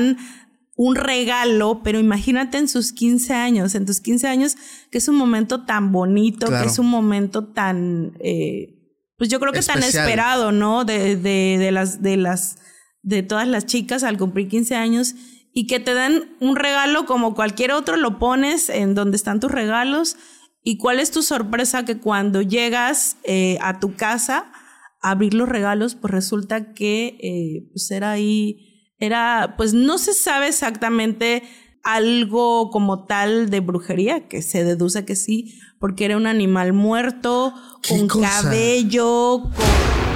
dan un regalo, pero imagínate en sus 15 años, en tus 15 años, que es un momento tan bonito, que es un momento tan, eh, pues yo creo que tan esperado, ¿no? De, de, de, las, de las, de todas las chicas al cumplir 15 años y que te dan un regalo como cualquier otro, lo pones en donde están tus regalos. ¿Y cuál es tu sorpresa que cuando llegas eh, a tu casa a abrir los regalos, pues resulta que eh, pues era ahí era, pues no se sabe exactamente algo como tal de brujería, que se deduce que sí, porque era un animal muerto, con cabello, con...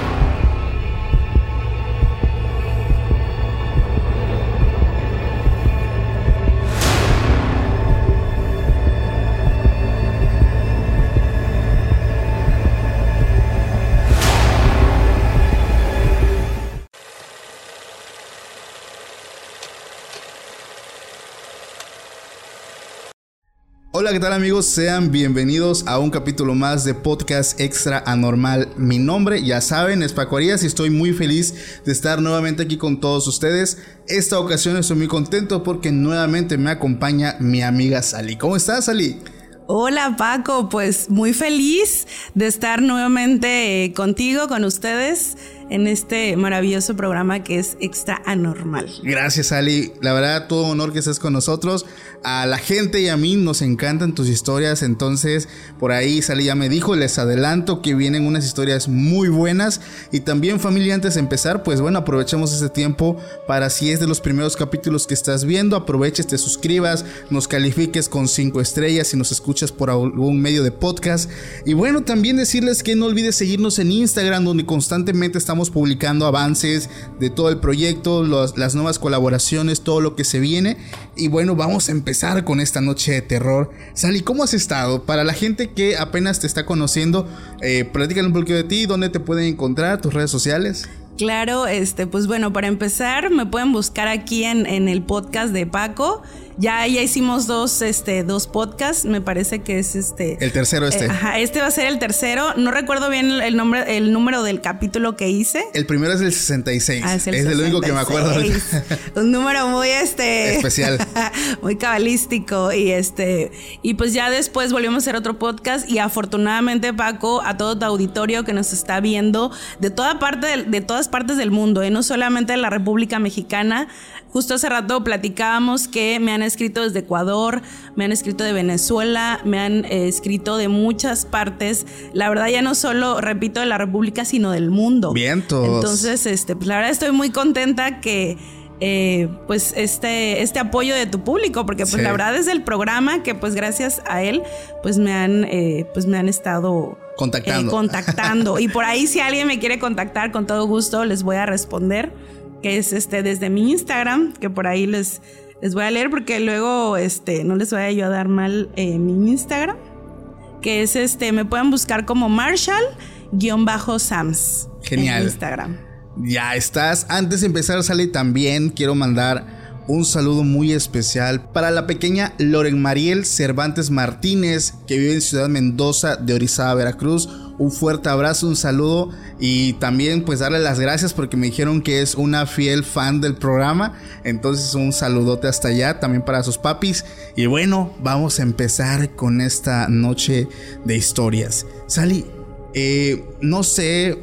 Hola, ¿qué tal amigos? Sean bienvenidos a un capítulo más de Podcast Extra Anormal. Mi nombre, ya saben, es Paco Arias y estoy muy feliz de estar nuevamente aquí con todos ustedes. Esta ocasión estoy muy contento porque nuevamente me acompaña mi amiga Sally. ¿Cómo estás, Sally? Hola Paco, pues muy feliz de estar nuevamente contigo, con ustedes en este maravilloso programa que es Extra Anormal. Gracias, Ali. La verdad, todo honor que estés con nosotros. A la gente y a mí nos encantan tus historias. Entonces, por ahí Sally ya me dijo, les adelanto que vienen unas historias muy buenas. Y también, familia, antes de empezar, pues bueno, aprovechemos este tiempo para si es de los primeros capítulos que estás viendo, aproveches, te suscribas, nos califiques con cinco estrellas si nos escuchas por algún medio de podcast. Y bueno, también decirles que no olvides seguirnos en Instagram, donde constantemente estamos publicando avances de todo el proyecto, las nuevas colaboraciones, todo lo que se viene. Y bueno, vamos a empezar con esta noche de terror. Sally, ¿cómo has estado? Para la gente que apenas te está conociendo, eh, platícale un poquito de ti, dónde te pueden encontrar, tus redes sociales. Claro, este, pues bueno, para empezar, me pueden buscar aquí en, en el podcast de Paco. Ya, ya hicimos dos, este, dos podcasts, me parece que es este. El tercero este. Eh, ajá, este va a ser el tercero. No recuerdo bien el nombre, el número del capítulo que hice. El primero es el 66. Ah, es el, único que me acuerdo. Un número muy este. Especial. muy cabalístico. Y este. Y pues ya después volvimos a hacer otro podcast. Y afortunadamente, Paco, a todo tu auditorio que nos está viendo de toda parte de, de todas partes del mundo, ¿eh? no solamente de la República Mexicana. Justo hace rato platicábamos que me han escrito desde Ecuador, me han escrito de Venezuela, me han eh, escrito de muchas partes. La verdad ya no solo, repito, de la República, sino del mundo. Vientos. Entonces, este, pues la verdad estoy muy contenta que... Eh, pues este, este apoyo de tu público, porque pues la verdad es el programa que pues gracias a él pues me han, eh, pues me han estado contactando. contactando. y por ahí si alguien me quiere contactar con todo gusto les voy a responder que es este desde mi Instagram, que por ahí les, les voy a leer porque luego este, no les voy a yo a dar mal eh, mi Instagram, que es este, me pueden buscar como Marshall-Sams. Genial. En Instagram. Ya estás. Antes de empezar, Sale, también quiero mandar un saludo muy especial para la pequeña Loren Mariel Cervantes Martínez, que vive en Ciudad Mendoza de Orizaba, Veracruz un fuerte abrazo, un saludo y también pues darle las gracias porque me dijeron que es una fiel fan del programa. Entonces un saludote hasta allá también para sus papis. Y bueno, vamos a empezar con esta noche de historias. Sally, eh, no sé,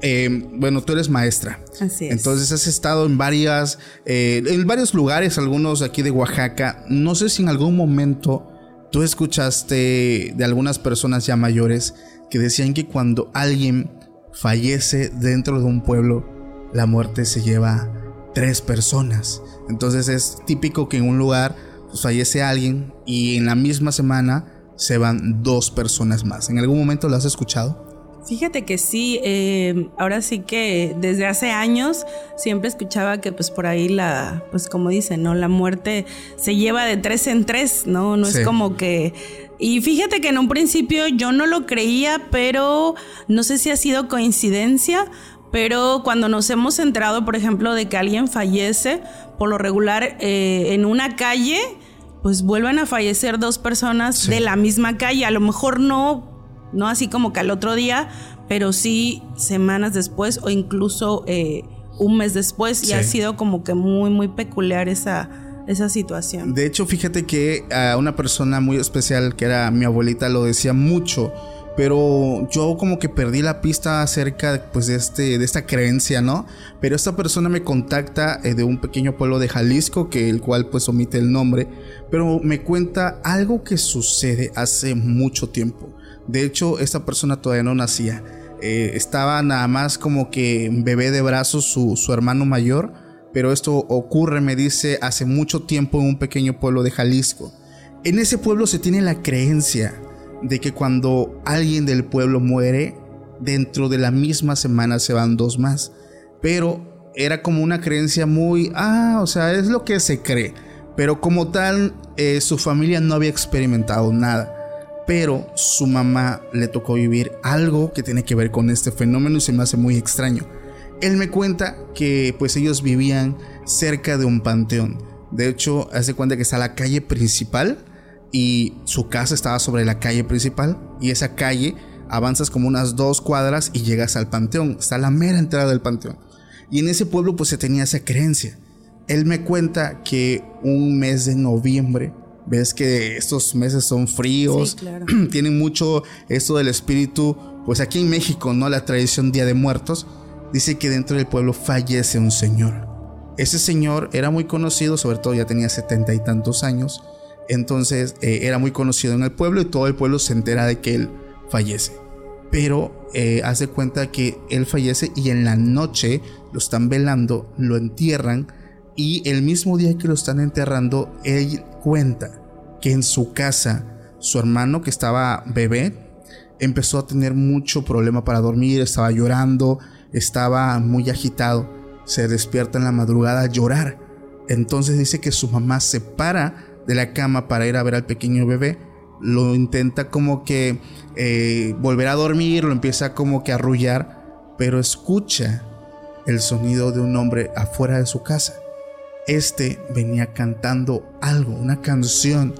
eh, bueno, tú eres maestra. Así es. Entonces has estado en varias, eh, en varios lugares, algunos aquí de Oaxaca. No sé si en algún momento tú escuchaste de algunas personas ya mayores que decían que cuando alguien fallece dentro de un pueblo, la muerte se lleva tres personas. Entonces es típico que en un lugar pues, fallece alguien y en la misma semana se van dos personas más. ¿En algún momento lo has escuchado? Fíjate que sí, eh, ahora sí que desde hace años siempre escuchaba que pues por ahí la, pues como dicen, ¿no? La muerte se lleva de tres en tres, ¿no? No es como que y fíjate que en un principio yo no lo creía, pero no sé si ha sido coincidencia, pero cuando nos hemos enterado, por ejemplo, de que alguien fallece, por lo regular eh, en una calle, pues vuelven a fallecer dos personas de la misma calle. A lo mejor no, no así como que al otro día, pero sí semanas después o incluso... Eh, un mes después y ha sido como que muy, muy peculiar esa, esa situación. De hecho, fíjate que a una persona muy especial, que era mi abuelita, lo decía mucho pero yo como que perdí la pista acerca pues de este de esta creencia, ¿no? Pero esta persona me contacta eh, de un pequeño pueblo de Jalisco que el cual pues omite el nombre, pero me cuenta algo que sucede hace mucho tiempo. De hecho, esta persona todavía no nacía. Eh, estaba nada más como que bebé de brazos su, su hermano mayor, pero esto ocurre, me dice, hace mucho tiempo en un pequeño pueblo de Jalisco. En ese pueblo se tiene la creencia de que cuando alguien del pueblo muere, dentro de la misma semana se van dos más. Pero era como una creencia muy, ah, o sea, es lo que se cree. Pero como tal, eh, su familia no había experimentado nada. Pero su mamá le tocó vivir algo que tiene que ver con este fenómeno y se me hace muy extraño. Él me cuenta que pues ellos vivían cerca de un panteón. De hecho, hace cuenta que está la calle principal y su casa estaba sobre la calle principal y esa calle avanzas como unas dos cuadras y llegas al panteón, está la mera entrada del panteón. Y en ese pueblo pues se tenía esa creencia. Él me cuenta que un mes de noviembre, ves que estos meses son fríos, tienen mucho esto del espíritu, pues aquí en México, ¿no? La tradición Día de Muertos, dice que dentro del pueblo fallece un señor. Ese señor era muy conocido, sobre todo ya tenía setenta y tantos años, entonces eh, era muy conocido en el pueblo y todo el pueblo se entera de que él fallece. Pero eh, hace cuenta que él fallece y en la noche lo están velando, lo entierran y el mismo día que lo están enterrando, él cuenta que en su casa su hermano que estaba bebé empezó a tener mucho problema para dormir, estaba llorando, estaba muy agitado, se despierta en la madrugada a llorar. Entonces dice que su mamá se para de la cama para ir a ver al pequeño bebé, lo intenta como que eh, volver a dormir, lo empieza como que a arrullar, pero escucha el sonido de un hombre afuera de su casa. Este venía cantando algo, una canción.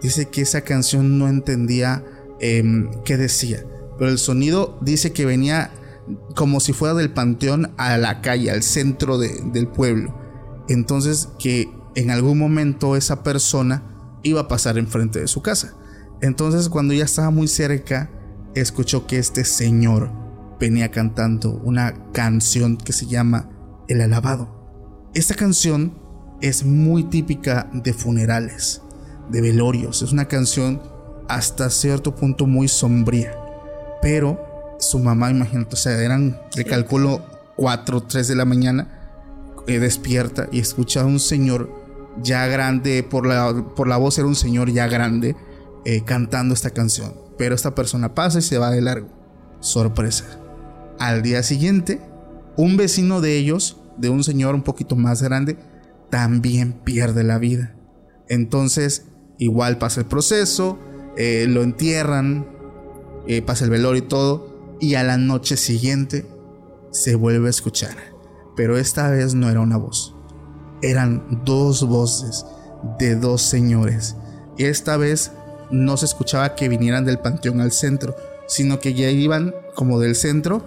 Dice que esa canción no entendía em, qué decía, pero el sonido dice que venía como si fuera del panteón a la calle, al centro del pueblo. Entonces que en algún momento esa persona iba a pasar enfrente de su casa. Entonces cuando ya estaba muy cerca, escuchó que este señor venía cantando una canción que se llama El Alabado. Esta canción es muy típica de funerales, de velorios. Es una canción hasta cierto punto muy sombría. Pero su mamá, imagínate, o sea, eran, le calculo 4 o 3 de la mañana, eh, despierta y escucha a un señor ya grande, por la, por la voz era un señor ya grande eh, cantando esta canción. Pero esta persona pasa y se va de largo. Sorpresa. Al día siguiente, un vecino de ellos, de un señor un poquito más grande, también pierde la vida. Entonces, igual pasa el proceso, eh, lo entierran, eh, pasa el velorio y todo, y a la noche siguiente se vuelve a escuchar. Pero esta vez no era una voz, eran dos voces de dos señores. Esta vez no se escuchaba que vinieran del panteón al centro, sino que ya iban como del centro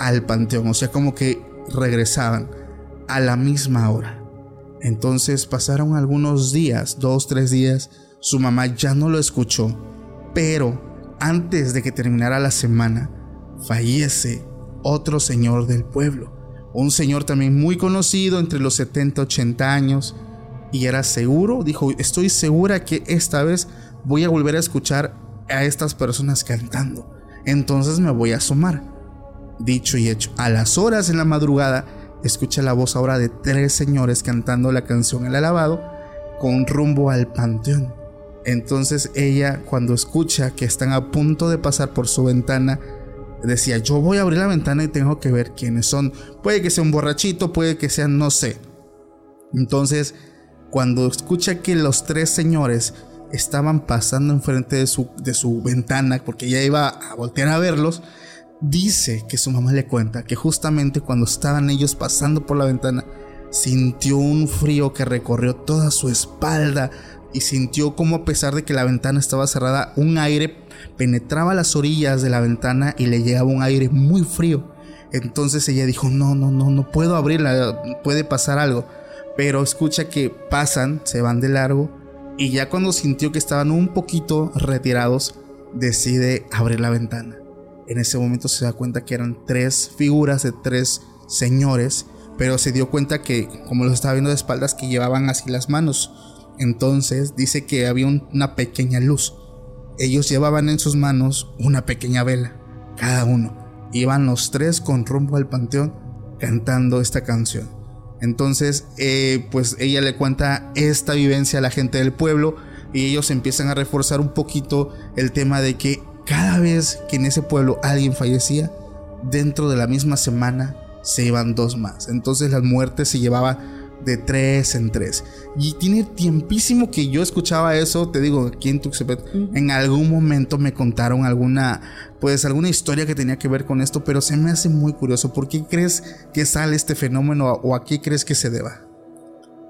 al panteón, o sea, como que regresaban a la misma hora. Entonces pasaron algunos días, dos, tres días, su mamá ya no lo escuchó, pero antes de que terminara la semana, fallece otro señor del pueblo un señor también muy conocido entre los 70, 80 años, y era seguro, dijo, estoy segura que esta vez voy a volver a escuchar a estas personas cantando, entonces me voy a asomar. Dicho y hecho, a las horas en la madrugada, escucha la voz ahora de tres señores cantando la canción El Alabado con rumbo al panteón. Entonces ella, cuando escucha que están a punto de pasar por su ventana, decía, yo voy a abrir la ventana y tengo que ver quiénes son. Puede que sea un borrachito, puede que sea, no sé. Entonces, cuando escucha que los tres señores estaban pasando enfrente de su, de su ventana, porque ella iba a voltear a verlos, dice que su mamá le cuenta que justamente cuando estaban ellos pasando por la ventana, sintió un frío que recorrió toda su espalda y sintió como a pesar de que la ventana estaba cerrada, un aire penetraba las orillas de la ventana y le llegaba un aire muy frío. Entonces ella dijo, no, no, no, no puedo abrirla, puede pasar algo. Pero escucha que pasan, se van de largo y ya cuando sintió que estaban un poquito retirados, decide abrir la ventana. En ese momento se da cuenta que eran tres figuras de tres señores, pero se dio cuenta que, como los estaba viendo de espaldas, que llevaban así las manos. Entonces dice que había una pequeña luz. Ellos llevaban en sus manos una pequeña vela, cada uno. Iban los tres con rumbo al panteón cantando esta canción. Entonces, eh, pues ella le cuenta esta vivencia a la gente del pueblo y ellos empiezan a reforzar un poquito el tema de que cada vez que en ese pueblo alguien fallecía, dentro de la misma semana se iban dos más. Entonces las muertes se llevaba de tres en tres. Y tiene tiempísimo que yo escuchaba eso, te digo, aquí en Tuxtepec, en algún momento me contaron alguna, pues alguna historia que tenía que ver con esto, pero se me hace muy curioso. ¿Por qué crees que sale este fenómeno o a qué crees que se deba?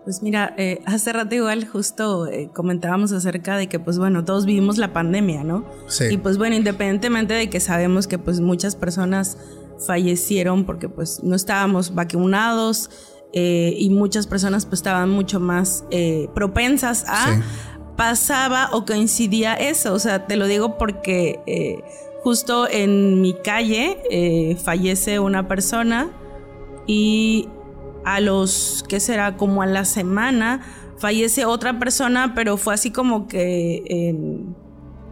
Pues mira, eh, hace rato igual justo eh, comentábamos acerca de que pues bueno, todos vivimos la pandemia, ¿no? Sí. Y pues bueno, independientemente de que sabemos que pues muchas personas fallecieron porque pues no estábamos vacunados eh, y muchas personas pues estaban mucho más propensas a... Pasaba o coincidía eso, o sea, te lo digo porque justo en mi calle fallece una persona y a los, ¿qué será? Como a la semana, fallece otra persona, pero fue así como que,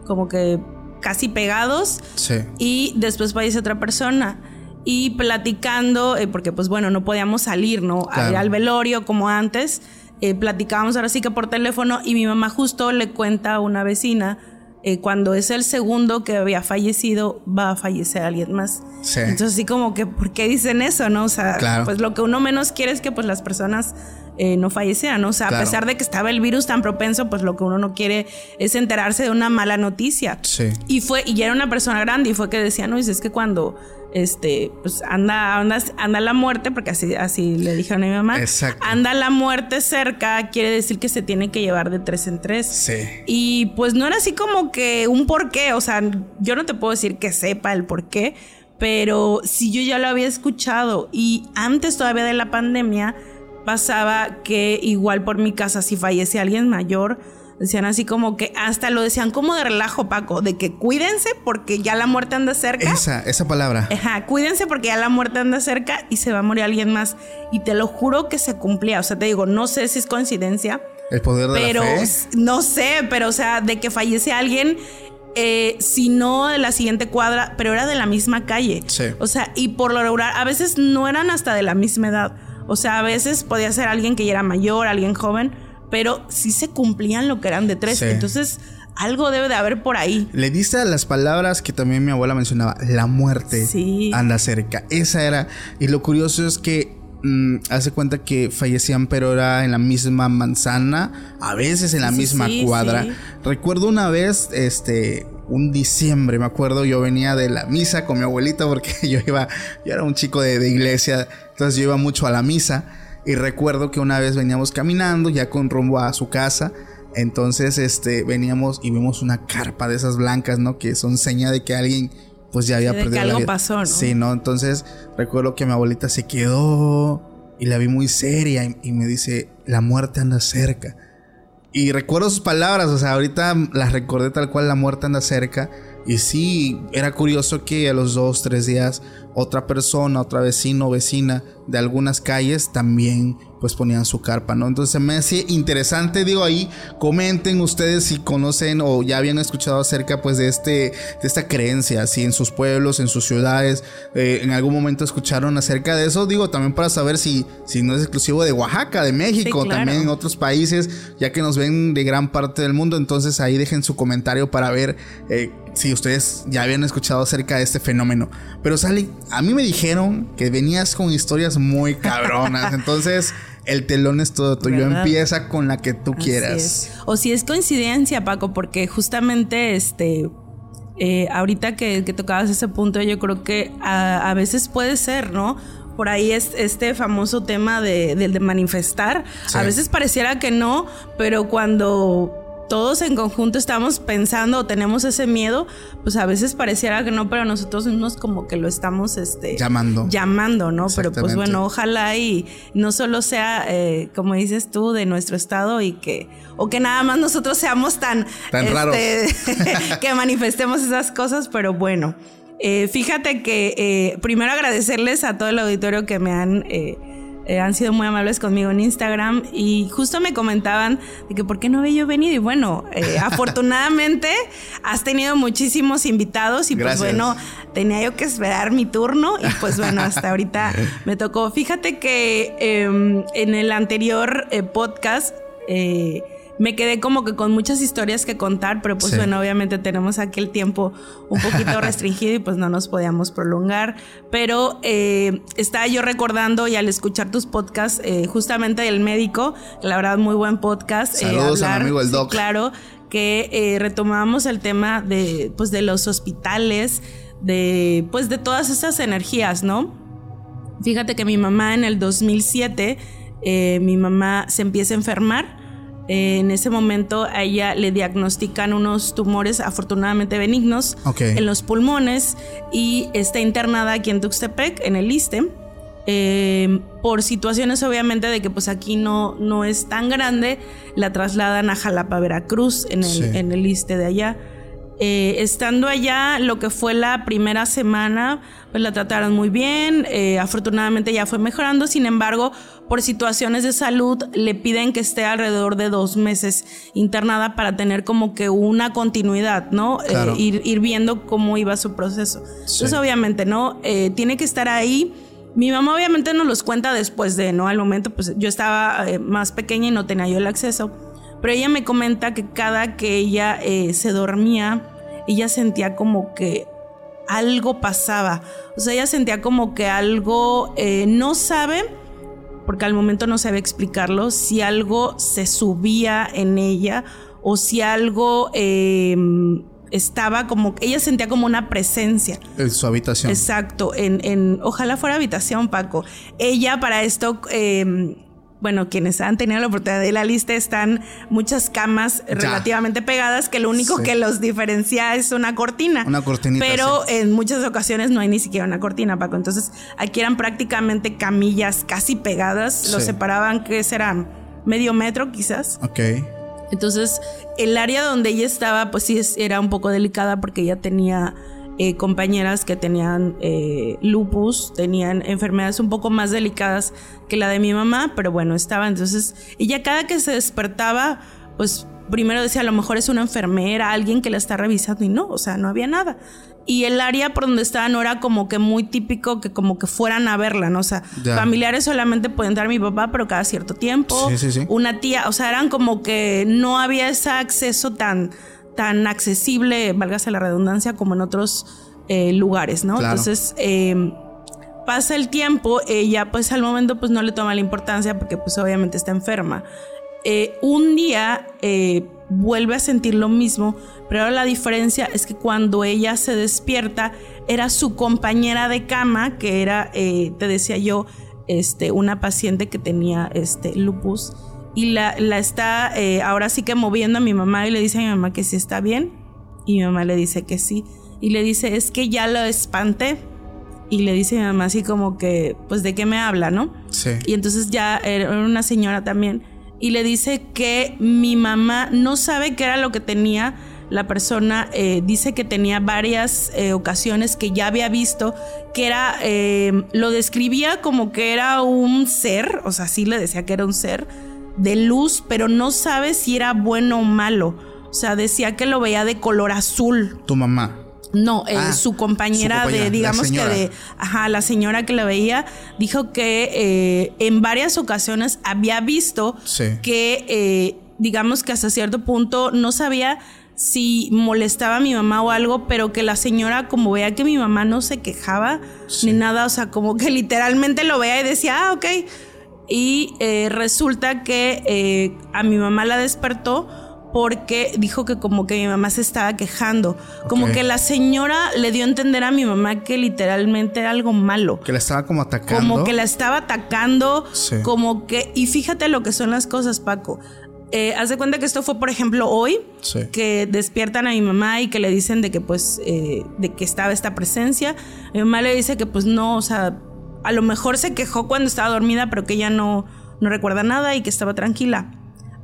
como que casi pegados. Sí. Y después fallece otra persona. Y platicando, eh, porque pues bueno, no podíamos salir, ¿no? al velorio como antes. Eh, platicábamos ahora sí que por teléfono y mi mamá justo le cuenta a una vecina eh, cuando es el segundo que había fallecido, va a fallecer alguien más. Entonces, así como que, ¿por qué dicen eso, no? O sea, pues lo que uno menos quiere es que pues las personas eh, no fallecieran, ¿no? O sea, a pesar de que estaba el virus tan propenso, pues lo que uno no quiere es enterarse de una mala noticia. Sí. Y fue, y era una persona grande y fue que decía, no, es que cuando este, pues anda, anda, anda la muerte, porque así, así le dijeron a mi mamá. Exacto. Anda la muerte cerca, quiere decir que se tiene que llevar de tres en tres. Sí. Y pues no era así como que un porqué, o sea, yo no te puedo decir que sepa el porqué, pero si yo ya lo había escuchado y antes todavía de la pandemia pasaba que igual por mi casa si fallece alguien mayor, Decían así como que hasta lo decían como de relajo, Paco, de que cuídense porque ya la muerte anda cerca. Esa, esa palabra. Ajá, cuídense porque ya la muerte anda cerca y se va a morir alguien más. Y te lo juro que se cumplía. O sea, te digo, no sé si es coincidencia. El poder de pero, la fe. No sé, pero o sea, de que fallece alguien. Eh, si no de la siguiente cuadra, pero era de la misma calle. Sí. O sea, y por lo regular, a veces no eran hasta de la misma edad. O sea, a veces podía ser alguien que ya era mayor, alguien joven, pero sí se cumplían lo que eran de tres. Entonces, algo debe de haber por ahí. Le diste a las palabras que también mi abuela mencionaba, la muerte anda cerca. Esa era. Y lo curioso es que mm, hace cuenta que fallecían, pero era en la misma manzana, a veces en la misma cuadra. Recuerdo una vez, este, un diciembre, me acuerdo, yo venía de la misa con mi abuelita porque yo iba, yo era un chico de, de iglesia, entonces yo iba mucho a la misa. Y recuerdo que una vez veníamos caminando ya con rumbo a su casa. Entonces, este, veníamos y vimos una carpa de esas blancas, ¿no? Que son seña de que alguien, pues ya había perdido que algo pasó, ¿no? Sí, ¿no? Entonces, recuerdo que mi abuelita se quedó y la vi muy seria y, y me dice, la muerte anda cerca. Y recuerdo sus palabras, o sea, ahorita las recordé tal cual, la muerte anda cerca. Y sí, era curioso que a los dos, tres días otra persona, otra vecino o vecina de algunas calles también pues ponían su carpa, ¿no? Entonces me hace interesante, digo ahí, comenten ustedes si conocen o ya habían escuchado acerca pues de este, de esta creencia, si en sus pueblos, en sus ciudades, eh, en algún momento escucharon acerca de eso, digo también para saber si, si no es exclusivo de Oaxaca, de México, también en otros países, ya que nos ven de gran parte del mundo, entonces ahí dejen su comentario para ver eh, si ustedes ya habían escuchado acerca de este fenómeno. Pero Sally, a mí me dijeron que venías con historias muy cabronas, entonces el telón es todo tuyo, empieza con la que tú quieras. O si es coincidencia, Paco, porque justamente este... Eh, ahorita que, tocabas ese punto, yo creo que a, veces puede ser, ¿no? Por ahí es este famoso tema de, de, manifestar. A veces pareciera que no, pero cuando todos en conjunto estamos pensando o tenemos ese miedo, pues a veces pareciera que no, pero nosotros mismos como que lo estamos este, llamando. Llamando, ¿no? Pero pues bueno, ojalá y no solo sea, eh, como dices tú, de nuestro estado y que, o que nada más nosotros seamos tan, tan raros. Este, que manifestemos esas cosas, pero bueno. Eh, fíjate que eh, primero agradecerles a todo el auditorio que me han eh, han sido muy amables conmigo en Instagram y justo me comentaban de que por qué no había yo venido y bueno, eh, afortunadamente has tenido muchísimos invitados y pues bueno, tenía yo que esperar mi turno y pues bueno, hasta ahorita me tocó. Fíjate que em, en el anterior eh, podcast me quedé como que con muchas historias que contar, pero pues bueno, obviamente tenemos aquí el tiempo un poquito restringido y pues no nos podíamos prolongar. Pero eh, estaba yo recordando y al escuchar tus podcasts, eh, justamente del médico, la verdad, muy buen podcast. Eh, Saludos a mi amigo el Doc. claro, que retomamos el tema de, pues, de los hospitales, de, pues, de todas esas energías, ¿no? Fíjate que mi mamá en el 2007, mi mamá se empieza a enfermar en ese momento a ella le diagnostican unos tumores afortunadamente benignos en los pulmones y está internada aquí en Tuxtepec, en el ISTE. Eh, por situaciones obviamente de que pues aquí no, no es tan grande, la trasladan a Jalapa, Veracruz, en el, en el ISTE de allá. Eh, estando allá, lo que fue la primera semana, pues la trataron muy bien, eh, afortunadamente ya fue mejorando, sin embargo, por situaciones de salud le piden que esté alrededor de dos meses internada para tener como que una continuidad, ¿no? Eh, ir, viendo cómo iba su proceso. Entonces, obviamente, ¿no? tiene que estar ahí. Mi mamá obviamente nos los cuenta después de, ¿no? Al momento, pues yo estaba más pequeña y no tenía yo el acceso pero ella me comenta que cada que ella eh, se dormía, ella sentía como que algo pasaba. O sea, ella sentía como que algo, eh, no sabe, porque al momento no sabe explicarlo, si algo se subía en ella o si algo em, estaba como, ella sentía como una presencia. En su habitación. Exacto, en, en ojalá fuera habitación, Paco. Ella para esto... Em, bueno, quienes han tenido la oportunidad de la lista están muchas camas relativamente pegadas que lo único que los diferencia es una cortina. Una cortinita. Pero en muchas ocasiones no hay ni siquiera una cortina, Paco. Entonces aquí eran prácticamente camillas casi pegadas. Los separaban, que serán medio metro quizás. Ok. Entonces el área donde ella estaba, pues sí era un poco delicada porque ella tenía eh, compañeras que tenían eh, lupus, tenían enfermedades un poco más delicadas que la de mi mamá, pero bueno, estaba entonces, ella cada que se despertaba, pues primero decía, a lo mejor es una enfermera, alguien que la está revisando y no, o sea, no había nada. Y el área por donde estaba no era como que muy típico que como que fueran a verla, ¿no? O sea, familiares solamente pueden entrar mi papá, pero cada cierto tiempo. Una tía, o sea, eran como que no había ese acceso tan tan accesible, válgase la redundancia, como en otros eh, lugares, ¿no? Entonces, em, pasa el tiempo, ella pues al momento pues no le toma la importancia porque pues obviamente está enferma. Eh, un día eh, vuelve a sentir lo mismo, pero ahora la diferencia es que cuando ella se despierta era su compañera de cama, que era, te decía yo, este, una paciente que tenía este, lupus y la, la está eh, ahora sí que moviendo a mi mamá y le dice a mi mamá que sí está bien y mi mamá le dice que sí y le dice es que ya lo espanté y le dice a mi mamá así como que pues de qué me habla, ¿no? Sí. Y entonces ya era una señora también y le dice que mi mamá no sabe qué era lo que tenía la persona eh, dice que tenía varias eh, ocasiones que ya había visto que era, lo describía como que era un ser, o sea, sí le decía que era un ser, de luz, pero no sabe si era bueno o malo. O sea, decía que lo veía de color azul. Tu mamá. No, eh, ah, su, compañera de, digamos que de, ajá, la señora que la veía, dijo que eh, en varias ocasiones había visto que, eh, digamos que hasta cierto punto no sabía si molestaba a mi mamá o algo, pero que la señora como veía que mi mamá no se quejaba ni nada, o sea, como que literalmente lo veía y decía, ah, ok y eh, resulta que eh, a mi mamá la despertó porque dijo que como que mi mamá se estaba quejando. Como que la señora le dio a entender a mi mamá que literalmente era algo malo. Que la estaba como atacando. Como que la estaba atacando. Como que... Y fíjate lo que son las cosas, Paco. Eh, haz de cuenta que esto fue, por ejemplo, hoy, que despiertan a mi mamá y que le dicen de que, pues, eh, de que estaba esta presencia. Mi mamá le dice que, pues, no, o sea, a lo mejor se quejó cuando estaba dormida, pero que ella no, no recuerda nada y que estaba tranquila.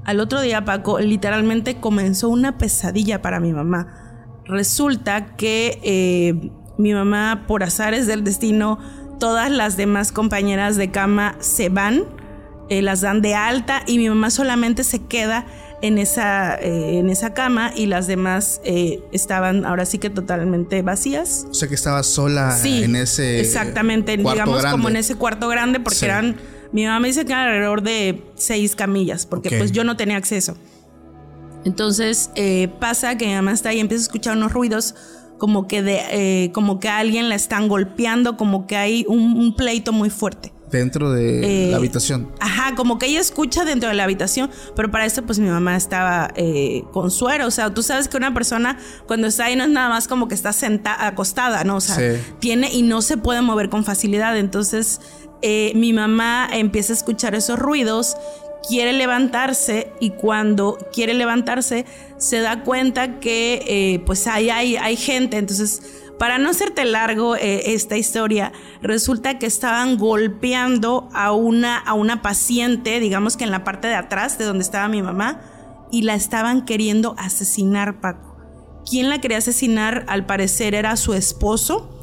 Al otro día, Paco, literalmente comenzó una pesadilla para mi mamá. Resulta que eh, mi mamá, por azares del destino, todas las demás compañeras de cama se van eh, las dan de alta y mi mamá solamente se queda en esa, eh, en esa cama y las demás eh, estaban ahora sí que totalmente vacías. O sea que estaba sola en ese exactamente, digamos como en ese cuarto grande porque eran, mi mamá me dice que eran alrededor de seis camillas porque pues yo no tenía acceso. Entonces pasa que mi mamá está ahí y empieza a escuchar unos ruidos como que de como que a alguien la están golpeando, como que hay un pleito muy fuerte dentro de la eh, habitación. Ajá, como que ella escucha dentro de la habitación, pero para eso pues mi mamá estaba eh, con suero, o sea, tú sabes que una persona cuando está ahí no es nada más como que está sentada, acostada, ¿no? O sea, tiene y no se puede mover con facilidad, entonces eh, mi mamá empieza a escuchar esos ruidos quiere levantarse y cuando quiere levantarse se da cuenta que pues hay, hay, hay gente, entonces para no hacerte largo eh, esta historia, resulta que estaban golpeando a una, a una paciente, digamos que en la parte de atrás de donde estaba mi mamá, y la estaban queriendo asesinar, Paco. ¿Quién la quería asesinar? Al parecer era su esposo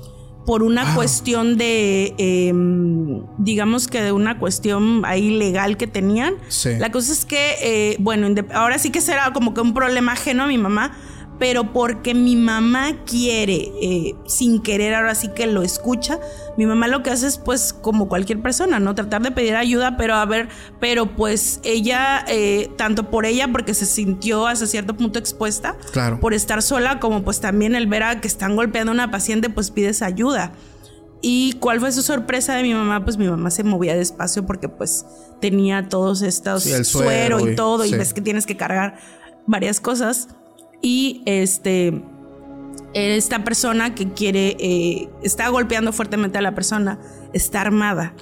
por una cuestión de, em, digamos que de una cuestión ahí legal que tenían. La cosa es que, eh, bueno, ahora sí que será como que un problema ajeno a mi mamá, pero porque mi mamá quiere, eh, sin querer, ahora sí que lo escucha, mi mamá lo que hace es pues como cualquier persona, ¿no? Tratar de pedir ayuda, pero a ver, pero pues ella, eh, tanto por ella, porque se sintió hasta cierto punto expuesta, claro. por estar sola, como pues también el ver a que están golpeando a una paciente, pues pides ayuda. ¿Y cuál fue su sorpresa de mi mamá? Pues mi mamá se movía despacio porque pues tenía todos estos suero, y, todo, y ves que tienes que cargar varias cosas y este esta persona que quiere, eh, está golpeando fuertemente a la persona, está armada.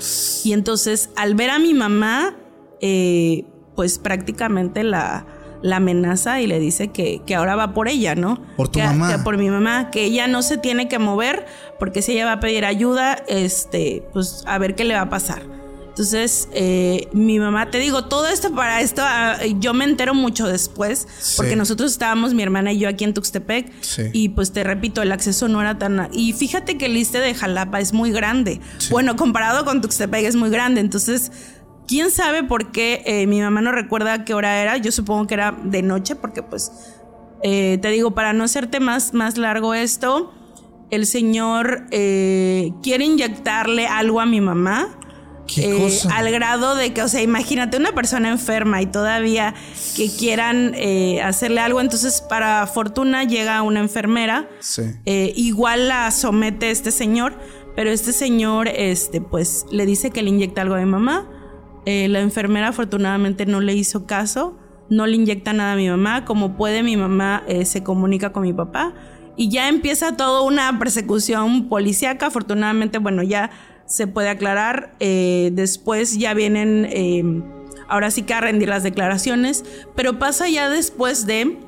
Y entonces al ver a mi mamá, eh, pues prácticamente la, la amenaza y le dice que, que, ahora va por ella, ¿no? Por tu mamá. por mi mamá, que ella no se tiene que mover porque si ella va a pedir ayuda, este, pues a ver qué le va a pasar. Entonces, eh, mi mamá, te digo, todo esto para esto, ah, yo me entero mucho después, porque nosotros estábamos, mi hermana y yo, aquí en Tuxtepec, y pues te repito, el acceso no era tan... Y fíjate que el liste de Jalapa es muy grande. Bueno, comparado con Tuxtepec es muy grande, entonces... ¿Quién sabe por qué eh, mi mamá no recuerda qué hora era? Yo supongo que era de noche, porque pues, eh, te digo, para no hacerte más, más largo esto, el señor quiere inyectarle algo a mi mamá eh, al grado de que, o sea, imagínate una persona enferma y todavía que quieran eh, hacerle algo, entonces para fortuna llega una enfermera, eh, igual la somete este señor, pero este señor, este, pues le dice que le inyecta algo a mi mamá, la enfermera afortunadamente no le hizo caso, no le inyecta nada a mi mamá, como puede mi mamá se comunica con mi papá. Y ya empieza toda una persecución policíaca, afortunadamente, bueno, ya se puede aclarar. Eh, después ya vienen, eh, ahora sí que a rendir las declaraciones, pero pasa ya después de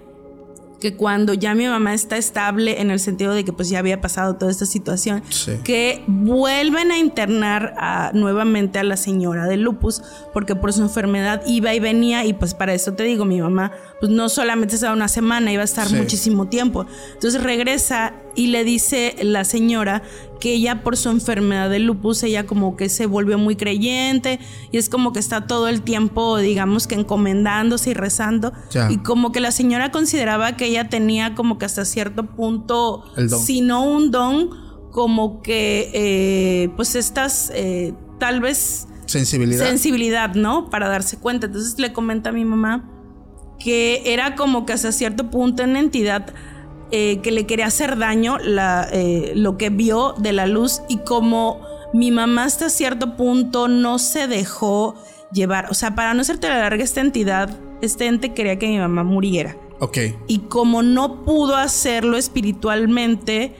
que cuando ya mi mamá está estable en el sentido de que pues ya había pasado toda esta situación, que vuelven a internar nuevamente a la señora de lupus porque por su enfermedad iba y venía y pues para eso te digo, mi mamá pues no solamente estaba una semana, iba a estar muchísimo tiempo. Entonces regresa y le dice la señora que ella por su enfermedad de lupus, ella como que se volvió muy creyente y es como que está todo el tiempo, digamos que encomendándose y rezando. Y como que la señora consideraba que ella tenía como que hasta cierto punto, si no un don, como que eh, pues estas eh, tal vez... Sensibilidad. Sensibilidad, ¿no? Para darse cuenta. Entonces le comenta a mi mamá que era como que hasta cierto punto una entidad eh, que le quería hacer daño la, eh, lo que vio de la luz y como mi mamá hasta cierto punto no se dejó llevar, o sea, para no hacerte la larga esta entidad, este ente quería que mi mamá muriera. Ok. Y como no pudo hacerlo espiritualmente,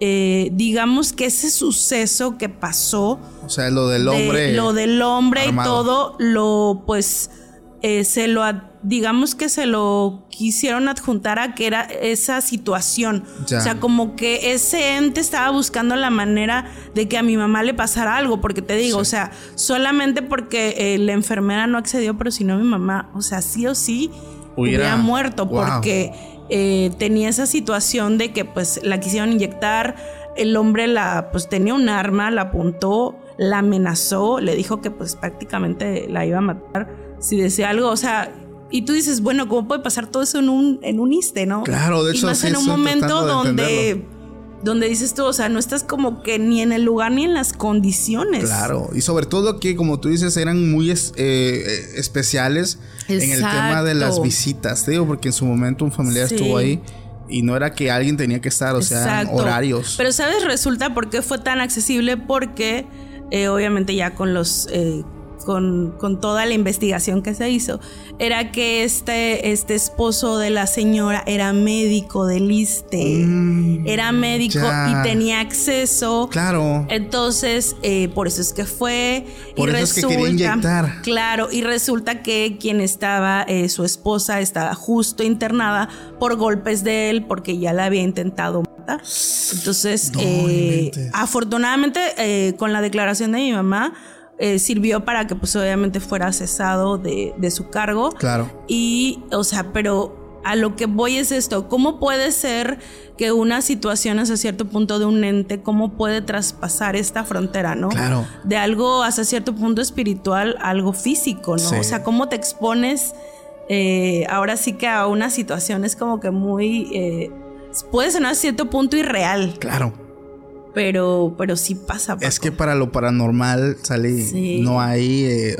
eh, digamos que ese suceso que pasó. O sea, lo del hombre. lo del hombre y todo, lo pues eh, se lo, digamos que se lo quisieron adjuntar a que era esa situación. O sea, como que ese ente estaba buscando la manera de que a mi mamá le pasara algo, porque te digo, o sea, solamente porque eh, la enfermera no accedió, pero si no mi mamá, o sea, sí o sí hubiera, muerto, porque eh, tenía esa situación de que pues la quisieron inyectar, el hombre la, pues tenía un arma, la apuntó, la amenazó, le dijo que pues prácticamente la iba a matar si decía algo, o sea, y tú dices, bueno, ¿cómo puede pasar todo eso en un, en un iste, no? Claro, de hecho, y más en un momento donde, donde dices tú, o sea, no estás como que ni en el lugar ni en las condiciones. Claro, y sobre todo que, como tú dices, eran muy eh, especiales en el tema de las visitas, te digo, porque en su momento un familiar estuvo ahí. Y no era que alguien tenía que estar, o sea, horarios. Pero, ¿sabes? Resulta por qué fue tan accesible, porque eh, obviamente ya con los eh, con, toda la investigación que se hizo, era que este, este esposo de la señora era médico del ISTE. Mm, era médico y tenía acceso. Claro. Entonces, eh, por eso es que fue. Por eso es que quería inyectar. Claro, y resulta que quien estaba, eh, su esposa, estaba justo internada por golpes de él porque ya la había intentado matar. Entonces, eh, afortunadamente, con la declaración de mi mamá, eh, sirvió para que pues obviamente fuera cesado de, su cargo. Claro. Y, o sea, pero a lo que voy es esto, ¿cómo puede ser que una situación hasta cierto punto de un ente, cómo puede traspasar esta frontera, ¿no? Claro. De algo hasta cierto punto espiritual a algo físico, ¿no? O sea, ¿cómo te expones eh, ahora sí que a una situación es como que muy... Eh, puede ser a cierto punto irreal. Claro pero, pero sí pasa. Es que para lo paranormal sale, no hay, eh,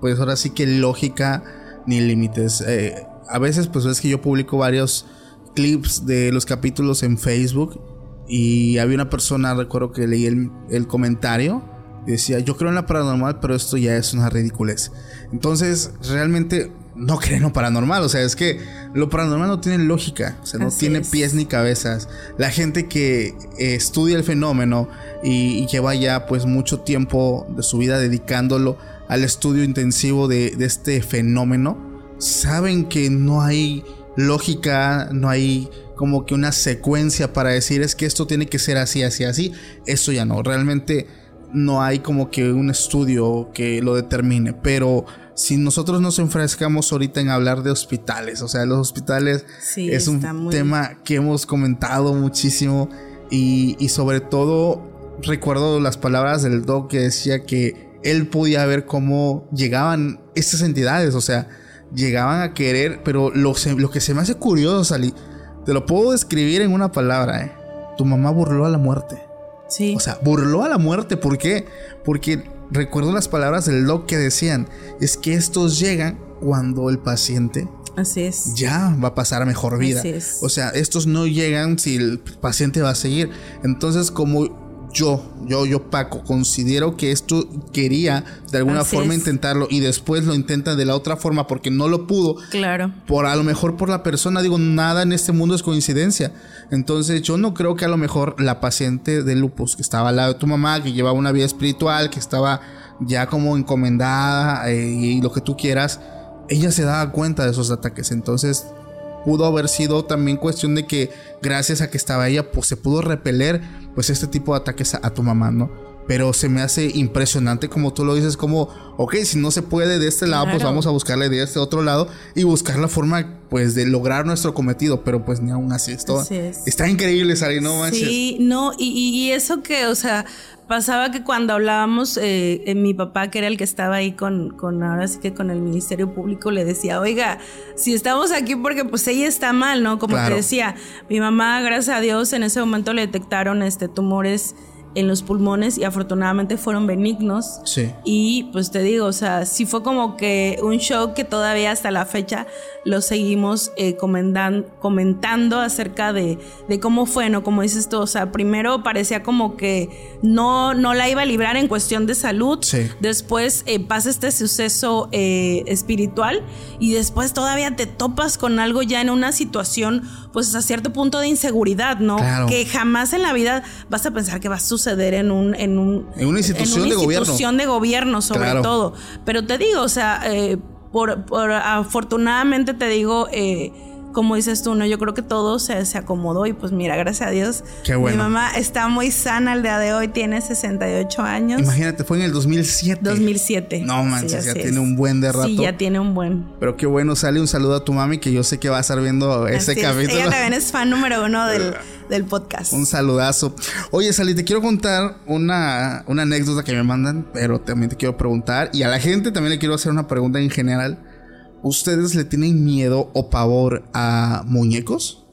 pues ahora sí que lógica ni límites. Eh, a veces pues es que yo publico varios clips de los capítulos en Facebook y había una persona, recuerdo que leí el, el comentario, y decía, yo creo en la paranormal, pero esto ya es una ridiculez. Entonces, realmente no creen lo paranormal. O sea, es que lo paranormal no tiene lógica. O sea, no tiene pies ni cabezas. La gente que eh, estudia el fenómeno y, lleva ya pues mucho tiempo de su vida dedicándolo al estudio intensivo de, de este fenómeno, saben que no hay lógica, no hay como que una secuencia para decir es que esto tiene que ser así, así, así. Eso ya no. Realmente no hay como que un estudio que lo determine. Pero si nosotros nos enfrescamos ahorita en hablar de hospitales, o sea, los hospitales es un tema que hemos comentado muchísimo y, sobre todo recuerdo las palabras del doc que decía que él podía ver cómo llegaban estas entidades, o sea, llegaban a querer, pero lo, lo que se me hace curioso, Salí, te lo puedo describir en una palabra, ¿eh? Tu mamá burló a la muerte. Sí. O sea, burló a la muerte. ¿Por qué? Porque recuerdo las palabras del doc que decían, es que estos llegan cuando el paciente Así es. Ya va a pasar a mejor vida. Así es. O sea, estos no llegan si el paciente va a seguir. Entonces, como yo, yo, yo Paco, considero que esto quería de alguna forma intentarlo y después lo intenta de la otra forma porque no lo pudo. Claro. Por a lo mejor por la persona, digo, nada en este mundo es coincidencia. Entonces yo no creo que a lo mejor la paciente de lupus que estaba al lado de tu mamá, que llevaba una vida espiritual, que estaba ya como encomendada eh, y lo que tú quieras, ella se daba cuenta de esos ataques. Entonces pudo haber sido también cuestión de que gracias a que estaba ella, pues se pudo repeler pues este tipo de ataques a, tu mamá, ¿no? Pero se me hace impresionante como tú lo dices, como, ok, si no se puede de este lado, pues vamos a buscarle de este otro lado y buscar la forma, pues, de lograr nuestro cometido, pero pues ni aún así, esto está increíble, Sari, ¿no manches? Sí, no, y, y eso que, o sea, pasaba que cuando hablábamos, eh, mi papá, que era el que estaba ahí con, con, ahora sí que con el Ministerio Público, le decía, oiga, si estamos aquí porque pues ella está mal, ¿no? Como te decía, mi mamá, gracias a Dios, en ese momento le detectaron este tumores en los pulmones y afortunadamente fueron benignos. Sí. Y pues te digo, o sea, sí fue como que un show que todavía hasta la fecha lo seguimos eh, comentando acerca de, de, cómo fue, ¿no? Como dices tú, o sea, primero parecía como que no, no la iba a librar en cuestión de salud. Sí. Después eh, pasa este suceso eh, espiritual y después todavía te topas con algo ya en una situación, pues a cierto punto de inseguridad, ¿no? Que jamás en la vida vas a pensar que va a suceder en un en, un, en una institución, de, institución gobierno. de gobierno sobre todo. Pero te digo, o sea, eh, por, por afortunadamente te digo, eh, como dices tú, ¿no? Yo creo que todo se, se acomodó y pues mira, gracias a Dios. Qué bueno. Mi mamá está muy sana el día de hoy, tiene 68 años. Imagínate, fue en el 2007. 2007. No manches, ya tiene un buen de rato. Sí, ya tiene un buen. Pero qué bueno, sale un saludo a tu mami que yo sé que va a estar viendo este capítulo. Ella también es fan número uno del, del podcast. Un saludazo. Oye, Sally, te quiero contar una, una anécdota que me mandan, pero también te quiero preguntar. Y a la gente también le quiero hacer una pregunta en general. ¿Ustedes le tienen miedo o pavor a muñecos?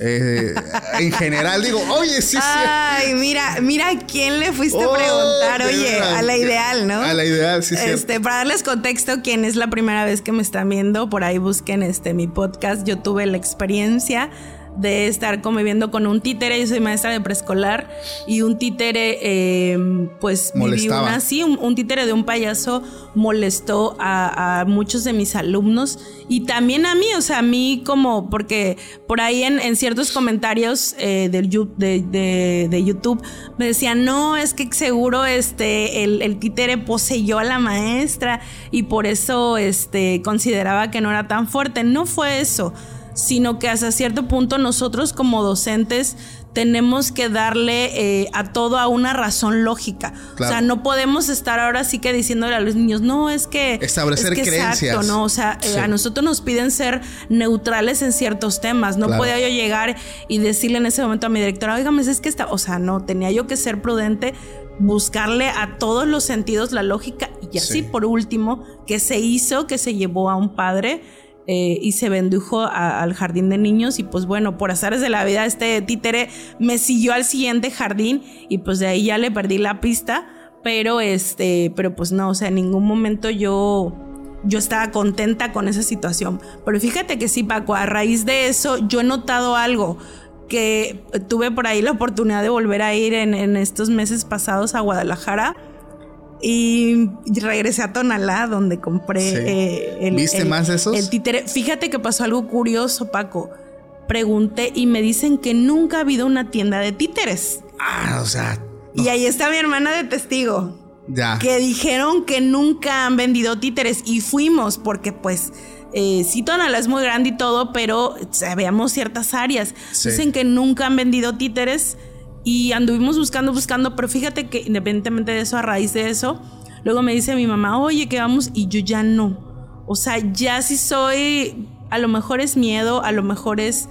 Eh, en general digo, oye, sí, sí. Ay, mira, mira a quién le fuiste a preguntar, oye, a la ideal, ¿no? A la ideal, sí, sí. Este, para darles contexto, quien es la primera vez que me están viendo, por ahí busquen este mi podcast. Yo tuve la experiencia de estar conviviendo con un títere. Yo soy maestra de preescolar y un títere, eh, pues viví una así, un, títere de un payaso molestó a, muchos de mis alumnos y también a mí, o sea, a mí como, porque por ahí en, ciertos comentarios eh, del, de, de, YouTube me decían, no, es que seguro este, el, el títere poseyó a la maestra y por eso este, consideraba que no era tan fuerte. No fue eso sino que hasta cierto punto nosotros como docentes tenemos que darle eh, a todo a una razón lógica. O sea, no podemos estar ahora sí que diciéndole a los niños, no, es que... Establecer creencias. Exacto, ¿no? O sea, eh, a nosotros nos piden ser neutrales en ciertos temas. No podía yo llegar y decirle en ese momento a mi directora, oígame, es que está... O sea, no, tenía yo que ser prudente buscarle a todos los sentidos la lógica y así por último que se hizo que se llevó a un padre eh, y se bendujo al jardín de niños y pues bueno, por azares de la vida este títere me siguió al siguiente jardín y pues de ahí ya le perdí la pista, pero este, pero pues no, o sea, en ningún momento yo yo estaba contenta con esa situación. Pero fíjate que sí, Paco, a raíz de eso yo he notado algo que tuve por ahí la oportunidad de volver a ir en, en estos meses pasados a Guadalajara y regresé a Tonalá, donde compré eh, el. ¿Viste más esos? El títere. Fíjate que pasó algo curioso, Paco. Pregunté y me dicen que nunca ha habido una tienda de títeres. Ah, o sea. Y ahí está mi hermana de testigo. Ya. Que dijeron que nunca han vendido títeres y fuimos porque pues eh, sí Tonalá es muy grande y todo, pero sabíamos ciertas áreas. Dicen que nunca han vendido títeres y anduvimos buscando, buscando, pero fíjate que independientemente de eso, a raíz de eso, luego me dice mi mamá, oye, que vamos, y yo ya no. O sea, ya sí soy, a lo mejor es miedo, a lo mejor es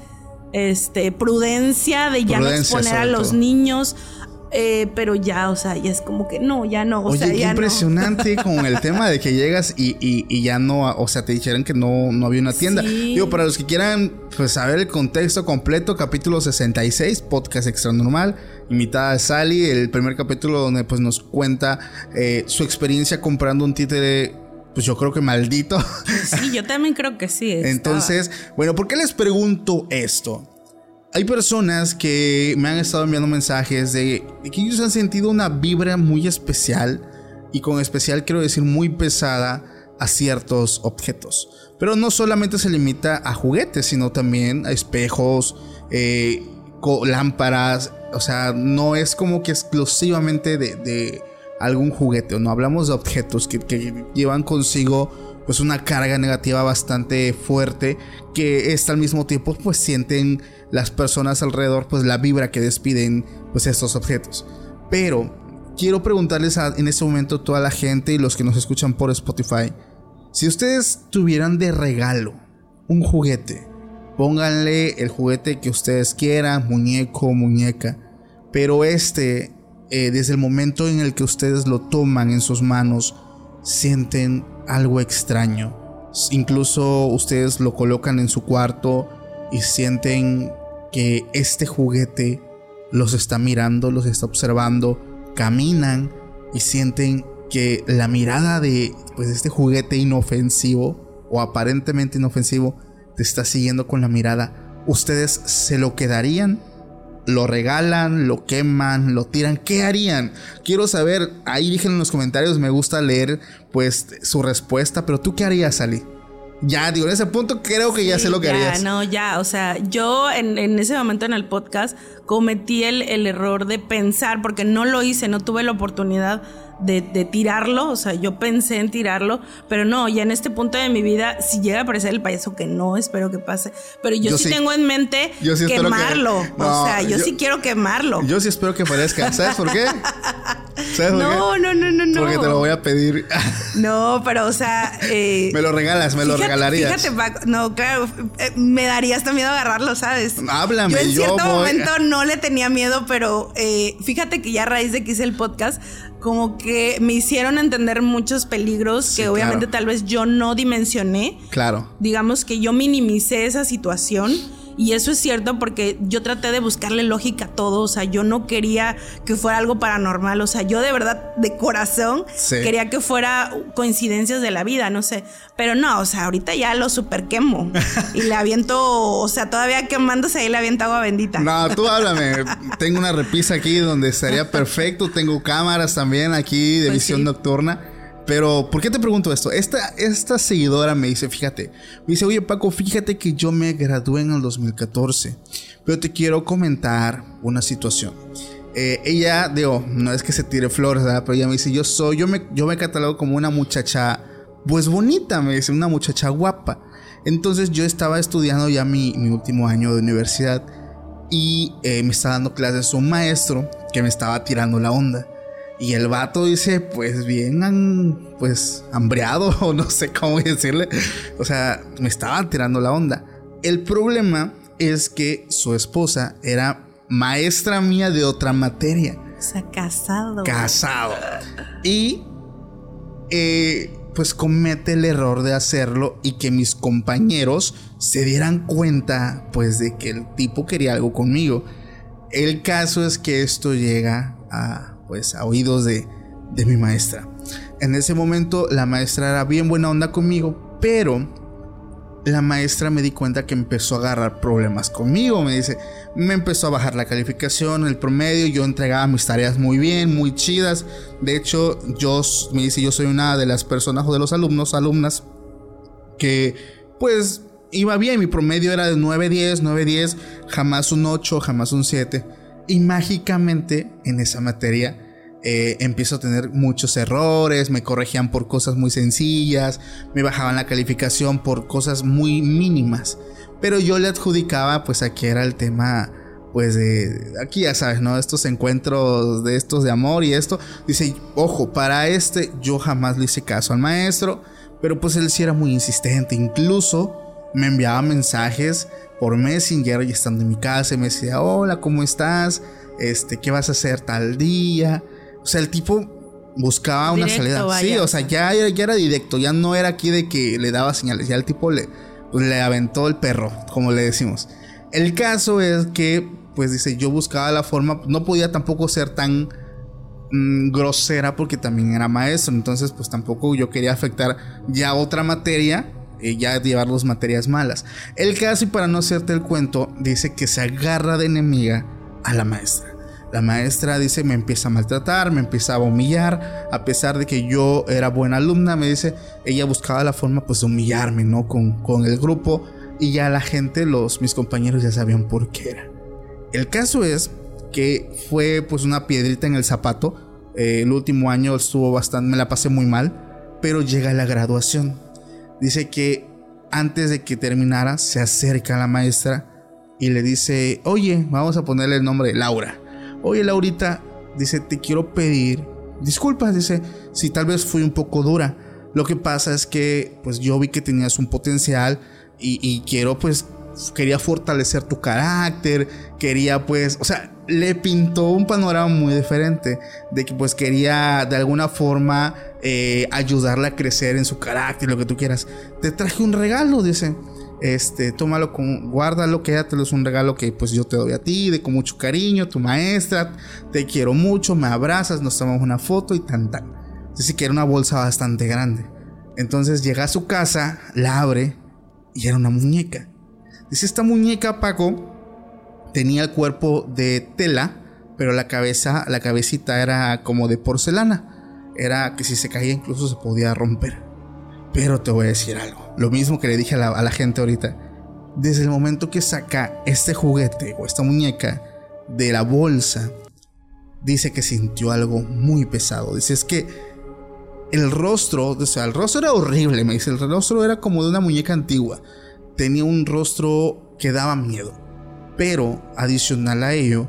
este, prudencia de ya no exponer a los niños. Eh, pero ya, o sea, ya es como que no, ya no. O Oye, sea, qué impresionante con el tema de que llegas y, y, ya no, o sea, te dijeron que no, no había una tienda. Digo, para los que quieran pues, saber el contexto completo, capítulo 66, podcast extra normal, invitada a Sally, el primer capítulo donde pues nos cuenta eh, su experiencia comprando un títere pues yo creo que maldito. Sí, yo también creo que sí. Entonces, bueno, ¿por qué les pregunto esto? Hay personas que me han estado enviando mensajes de, que ellos han sentido una vibra muy especial, y con especial quiero decir muy pesada, a ciertos objetos. Pero no solamente se limita a juguetes, sino también a espejos, eh, lámparas, o sea, no es como que exclusivamente de, algún juguete, no hablamos de objetos que llevan consigo pues una carga negativa bastante fuerte que está al mismo tiempo pues sienten las personas alrededor pues la vibra que despiden pues estos objetos. Pero quiero preguntarles en este momento a toda la gente y los que nos escuchan por Spotify, si ustedes tuvieran de regalo un juguete, pónganle el juguete que ustedes quieran, muñeco, muñeca, pero este, eh, desde el momento en el que ustedes lo toman en sus manos, sienten algo extraño. Incluso ustedes lo colocan en su cuarto y sienten que este juguete los está mirando, los está observando, caminan y sienten que la mirada de pues, este juguete inofensivo o aparentemente inofensivo te está siguiendo con la mirada. ¿Ustedes se lo quedarían? Lo regalan, lo queman, lo tiran, ¿qué harían? Quiero saber, ahí dijeron en los comentarios, me gusta leer pues su respuesta, pero tú qué harías, Ali? Ya, digo, en ese punto creo que ya sé lo que ya, harías. No, ya, o sea, yo en, ese momento en el podcast cometí el, el, error de pensar, porque no lo hice, no tuve la oportunidad de, de, tirarlo, o sea, yo pensé en tirarlo, pero no, ya en este punto de mi vida, si llega a aparecer el payaso, que no espero que pase, pero yo, sí, tengo en mente quemarlo, o sea, yo, sí quiero quemarlo. Yo sí espero que parezca, ¿sabes por qué? ¿Sabes no, no, no, no, no. Porque te lo voy a pedir. no, pero, o sea... Eh, me lo regalas, me lo regalarías. Fíjate, Paco, no, claro, eh, me daría hasta miedo agarrarlo, ¿sabes? Háblame, yo en cierto momento no le tenía miedo, pero eh, fíjate que ya a raíz de que hice el podcast, como que me hicieron entender muchos peligros que obviamente tal vez yo no dimensioné. Claro. Digamos que yo minimicé esa situación y eso es cierto porque yo traté de buscarle lógica a todo, o sea, yo no quería que fuera algo paranormal, o sea, yo de verdad, de corazón, quería que fuera coincidencias de la vida, no sé, pero no, o sea, ahorita ya lo super quemo y le aviento, o sea, todavía quemándose ahí le aviento agua bendita. No, tú háblame, tengo una repisa aquí donde estaría perfecto, tengo cámaras también aquí de pues visión nocturna. Pero, ¿por qué te pregunto esto? Esta, esta seguidora me dice, fíjate, me dice, oye Paco, fíjate que yo me gradué en el 2014, pero te quiero comentar una situación. Eh, ella, digo, no es que se tire flores, ¿verdad? pero ella me dice, yo soy, yo me, yo me catalogo como una muchacha, pues bonita, me dice, una muchacha guapa. Entonces yo estaba estudiando ya mi, mi último año de universidad y eh, me estaba dando clases un maestro que me estaba tirando la onda. Y el vato dice, pues bien, pues hambreado, o no sé cómo decirle. O sea, me estaban tirando la onda. El problema es que su esposa era maestra mía de otra materia. O sea, casado. Casado. Y eh, pues comete el error de hacerlo y que mis compañeros se dieran cuenta pues de que el tipo quería algo conmigo. El caso es que esto llega a pues a oídos de, de mi maestra. En ese momento la maestra era bien buena onda conmigo, pero la maestra me di cuenta que empezó a agarrar problemas conmigo. Me dice, me empezó a bajar la calificación, el promedio. Yo entregaba mis tareas muy bien, muy chidas. De hecho, yo me dice, yo soy una de las personas o de los alumnos, alumnas, que pues iba bien. Mi promedio era de 9-10, 9-10, jamás un 8, jamás un 7. Y mágicamente en esa materia eh, empiezo a tener muchos errores, me corregían por cosas muy sencillas, me bajaban la calificación por cosas muy mínimas. Pero yo le adjudicaba pues aquí era el tema pues de aquí ya sabes, ¿no? Estos encuentros de estos de amor y esto. Dice, ojo, para este yo jamás le hice caso al maestro, pero pues él sí era muy insistente, incluso me enviaba mensajes por Messenger y estando en mi casa y me decía, hola, ¿cómo estás? Este, ¿qué vas a hacer tal día? O sea, el tipo buscaba una salida. Sí, o sea, ya, ya, era directo, ya no era aquí de que le daba señales, ya el tipo le, pues, le aventó el perro, como le decimos. El caso es que, pues dice, yo buscaba la forma, no podía tampoco ser tan mm, grosera porque también era maestro, entonces pues tampoco yo quería afectar ya otra materia ya llevar las materias malas. El caso, y para no hacerte el cuento, dice que se agarra de enemiga a la maestra. La maestra dice, me empieza a maltratar, me empieza a humillar, a pesar de que yo era buena alumna, me dice, ella buscaba la forma pues de humillarme, ¿no? Con, con el grupo y ya la gente, los, mis compañeros ya sabían por qué era. El caso es que fue pues una piedrita en el zapato. Eh, el último año estuvo bastante, me la pasé muy mal, pero llega la graduación dice que antes de que terminara se acerca a la maestra y le dice, oye, vamos a ponerle el nombre Laura. Oye, Laurita, dice, te quiero pedir disculpas, dice, si tal vez fui un poco dura. Lo que pasa es que pues yo vi que tenías un potencial y, quiero pues quería fortalecer tu carácter, quería pues, o sea, le pintó un panorama muy diferente de que pues quería de alguna forma eh, ayudarle a crecer en su carácter, lo que tú quieras. Te traje un regalo, dice. Este, tómalo con, guárdalo, quédatelo, es un regalo que pues yo te doy a ti, de con mucho cariño, tu maestra, te quiero mucho, me abrazas, nos tomamos una foto y tan tan. Dice que era una bolsa bastante grande. Entonces llega a su casa, la abre y era una muñeca. Dice, esta muñeca, Paco, tenía el cuerpo de tela, pero la cabeza, la cabecita era como de porcelana. Era que si se caía incluso se podía romper. Pero te voy a decir algo. Lo mismo que le dije a la, a la gente ahorita. Desde el momento que saca este juguete o esta muñeca de la bolsa, dice que sintió algo muy pesado. Dice, es que el rostro, o sea, el rostro era horrible, me dice, el rostro era como de una muñeca antigua. Tenía un rostro que daba miedo. Pero adicional a ello,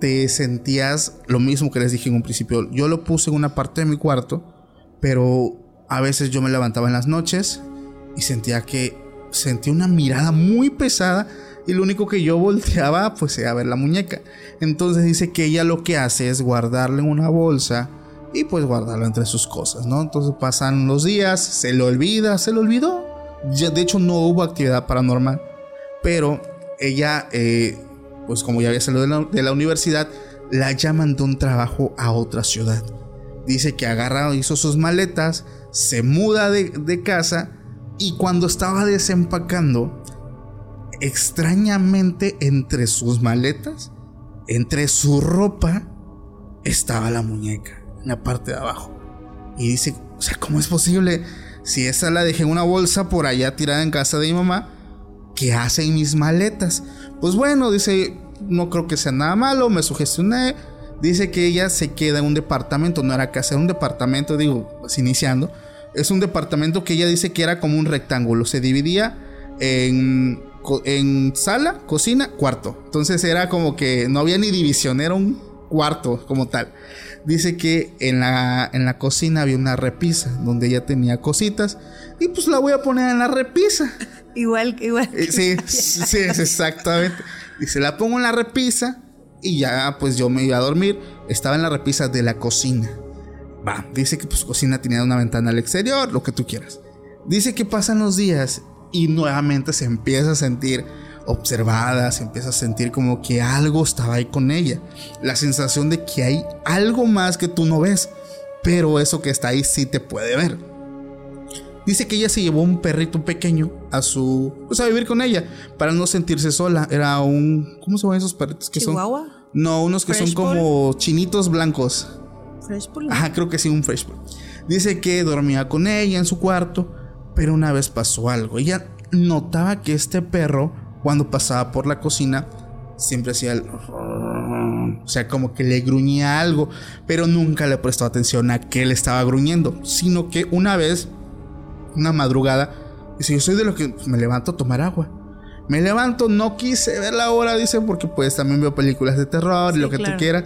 te sentías lo mismo que les dije en un principio. Yo lo puse en una parte de mi cuarto, pero a veces yo me levantaba en las noches y sentía que sentía una mirada muy pesada y lo único que yo volteaba pues era ver la muñeca. Entonces dice que ella lo que hace es guardarle en una bolsa y pues guardarlo entre sus cosas, ¿no? Entonces pasan los días, se lo olvida, se lo olvidó. Ya, de hecho no hubo actividad paranormal, pero ella, eh, pues como ya había salido de la, universidad, la llaman de un trabajo a otra ciudad. Dice que agarra, hizo sus maletas, se muda de, de casa y cuando estaba desempacando, extrañamente entre sus maletas, entre su ropa, estaba la muñeca en la parte de abajo. Y dice, o sea, ¿cómo es posible? Si esa la dejé en una bolsa por allá tirada en casa de mi mamá, ¿qué hacen mis maletas? Pues bueno, dice, no creo que sea nada malo, me sugestioné. Dice que ella se queda en un departamento, no era casa, era un departamento, digo, pues iniciando. Es un departamento que ella dice que era como un rectángulo, se dividía en en sala, cocina, cuarto. Entonces era como que no había ni división, era un cuarto como tal. Dice que en la, en la cocina había una repisa donde ella tenía cositas y pues la voy a poner en la repisa. Igual, igual. Eh, sí, sí, exactamente. Dice, la pongo en la repisa y ya pues yo me iba a dormir. Estaba en la repisa de la cocina. Va, dice que pues cocina tenía una ventana al exterior, lo que tú quieras. Dice que pasan los días y nuevamente se empieza a sentir observada, se empieza a sentir como que algo estaba ahí con ella. La sensación de que hay algo más que tú no ves, pero eso que está ahí sí te puede ver. Dice que ella se llevó un perrito pequeño a su. Pues a vivir con ella. Para no sentirse sola. Era un. ¿Cómo se llaman esos perritos que son? No, unos que son como chinitos blancos. Fresh Ajá, creo que sí, un fresh Dice que dormía con ella en su cuarto. Pero una vez pasó algo. Ella notaba que este perro, cuando pasaba por la cocina, siempre hacía el... O sea, como que le gruñía algo, pero nunca le prestó atención a que le estaba gruñendo, sino que una vez, una madrugada, dice, yo soy de los que me levanto a tomar agua. Me levanto, no quise ver la hora, dice, porque pues también veo películas de terror y lo que tú quieras.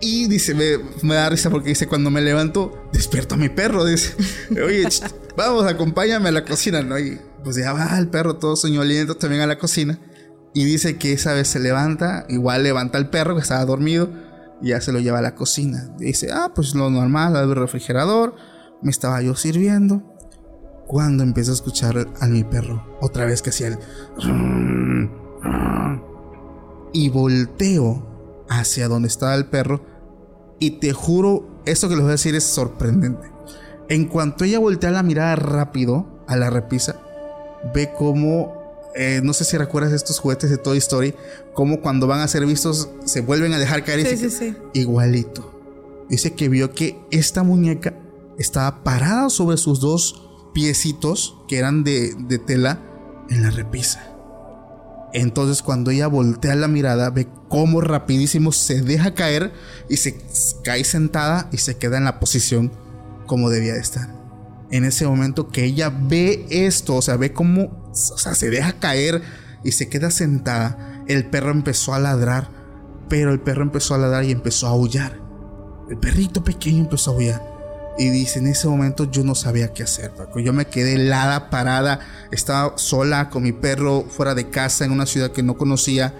Y dice, me, da risa porque dice, cuando me levanto, despierto a mi perro. Dice, oye, vamos, acompáñame a la cocina, ¿no? Y pues ya va el perro todo soñoliento también a la cocina. Y dice que esa vez se levanta, igual levanta al perro que estaba dormido y ya se lo lleva a la cocina. dice, ah, pues lo normal, al refrigerador, me estaba yo sirviendo. Cuando empiezo a escuchar a mi perro, otra vez que hacía el... Y volteo hacia donde estaba el perro y te juro, esto que les voy a decir es sorprendente. En cuanto ella voltea la mirada rápido a la repisa, ve como, eh, no sé si recuerdas estos juguetes de Toy Story, como cuando van a ser vistos se vuelven a dejar caer. Sí, sí, sí. Igualito. Dice que vio que esta muñeca estaba parada sobre sus dos piecitos, que eran de, de tela, en la repisa. Entonces cuando ella voltea la mirada, ve cómo rapidísimo se deja caer y se cae sentada y se queda en la posición como debía de estar. En ese momento que ella ve esto, o sea, ve cómo o sea, se deja caer y se queda sentada, el perro empezó a ladrar, pero el perro empezó a ladrar y empezó a aullar. El perrito pequeño empezó a aullar. Y dice, en ese momento yo no sabía qué hacer. Yo me quedé helada, parada. Estaba sola con mi perro fuera de casa en una ciudad que no conocía.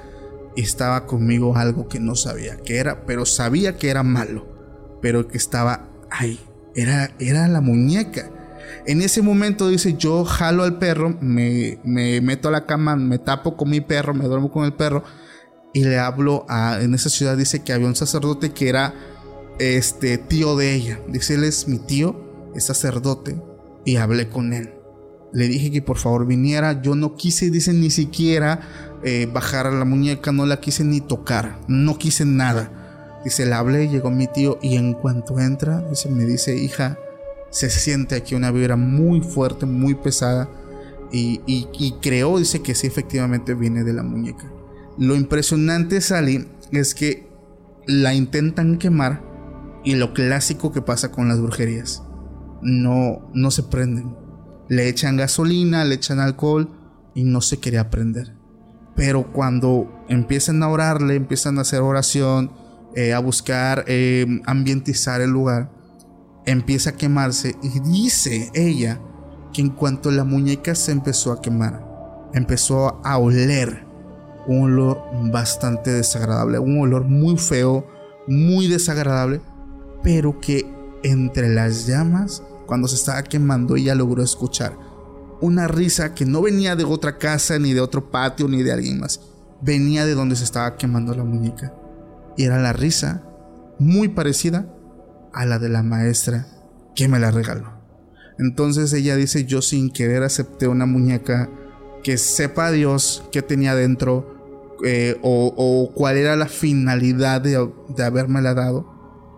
Y estaba conmigo algo que no sabía qué era, pero sabía que era malo. Pero que estaba ahí. Era, era la muñeca. En ese momento dice, yo jalo al perro, me, me meto a la cama, me tapo con mi perro, me duermo con el perro. Y le hablo a... En esa ciudad dice que había un sacerdote que era este tío de ella. Dice, él es mi tío, es sacerdote, y hablé con él. Le dije que por favor viniera. Yo no quise, dice, ni siquiera eh, bajar a la muñeca, no la quise ni tocar, no quise nada. Dice, le hablé, llegó mi tío y en cuanto entra, dice, me dice, hija, se siente aquí una vibra muy fuerte, muy pesada. Y, y, creo, dice que sí, efectivamente viene de la muñeca. Lo impresionante, Sally, es que la intentan quemar y lo clásico que pasa con las brujerías. No, no se prenden. Le echan gasolina, le echan alcohol y no se quería prender. Pero cuando empiezan a orarle, empiezan a hacer oración, eh, a buscar eh, ambientizar el lugar, empieza a quemarse y dice ella que en cuanto la muñeca se empezó a quemar, empezó a oler un olor bastante desagradable, un olor muy feo, muy desagradable, pero que entre las llamas, cuando se estaba quemando, ella logró escuchar una risa que no venía de otra casa, ni de otro patio, ni de alguien más. Venía de donde se estaba quemando la muñeca. Y era la risa muy parecida a la de la maestra que me la regaló. Entonces ella dice, yo sin querer acepté una muñeca que sepa Dios qué tenía dentro eh, o, cuál era la finalidad de, de habérmela dado.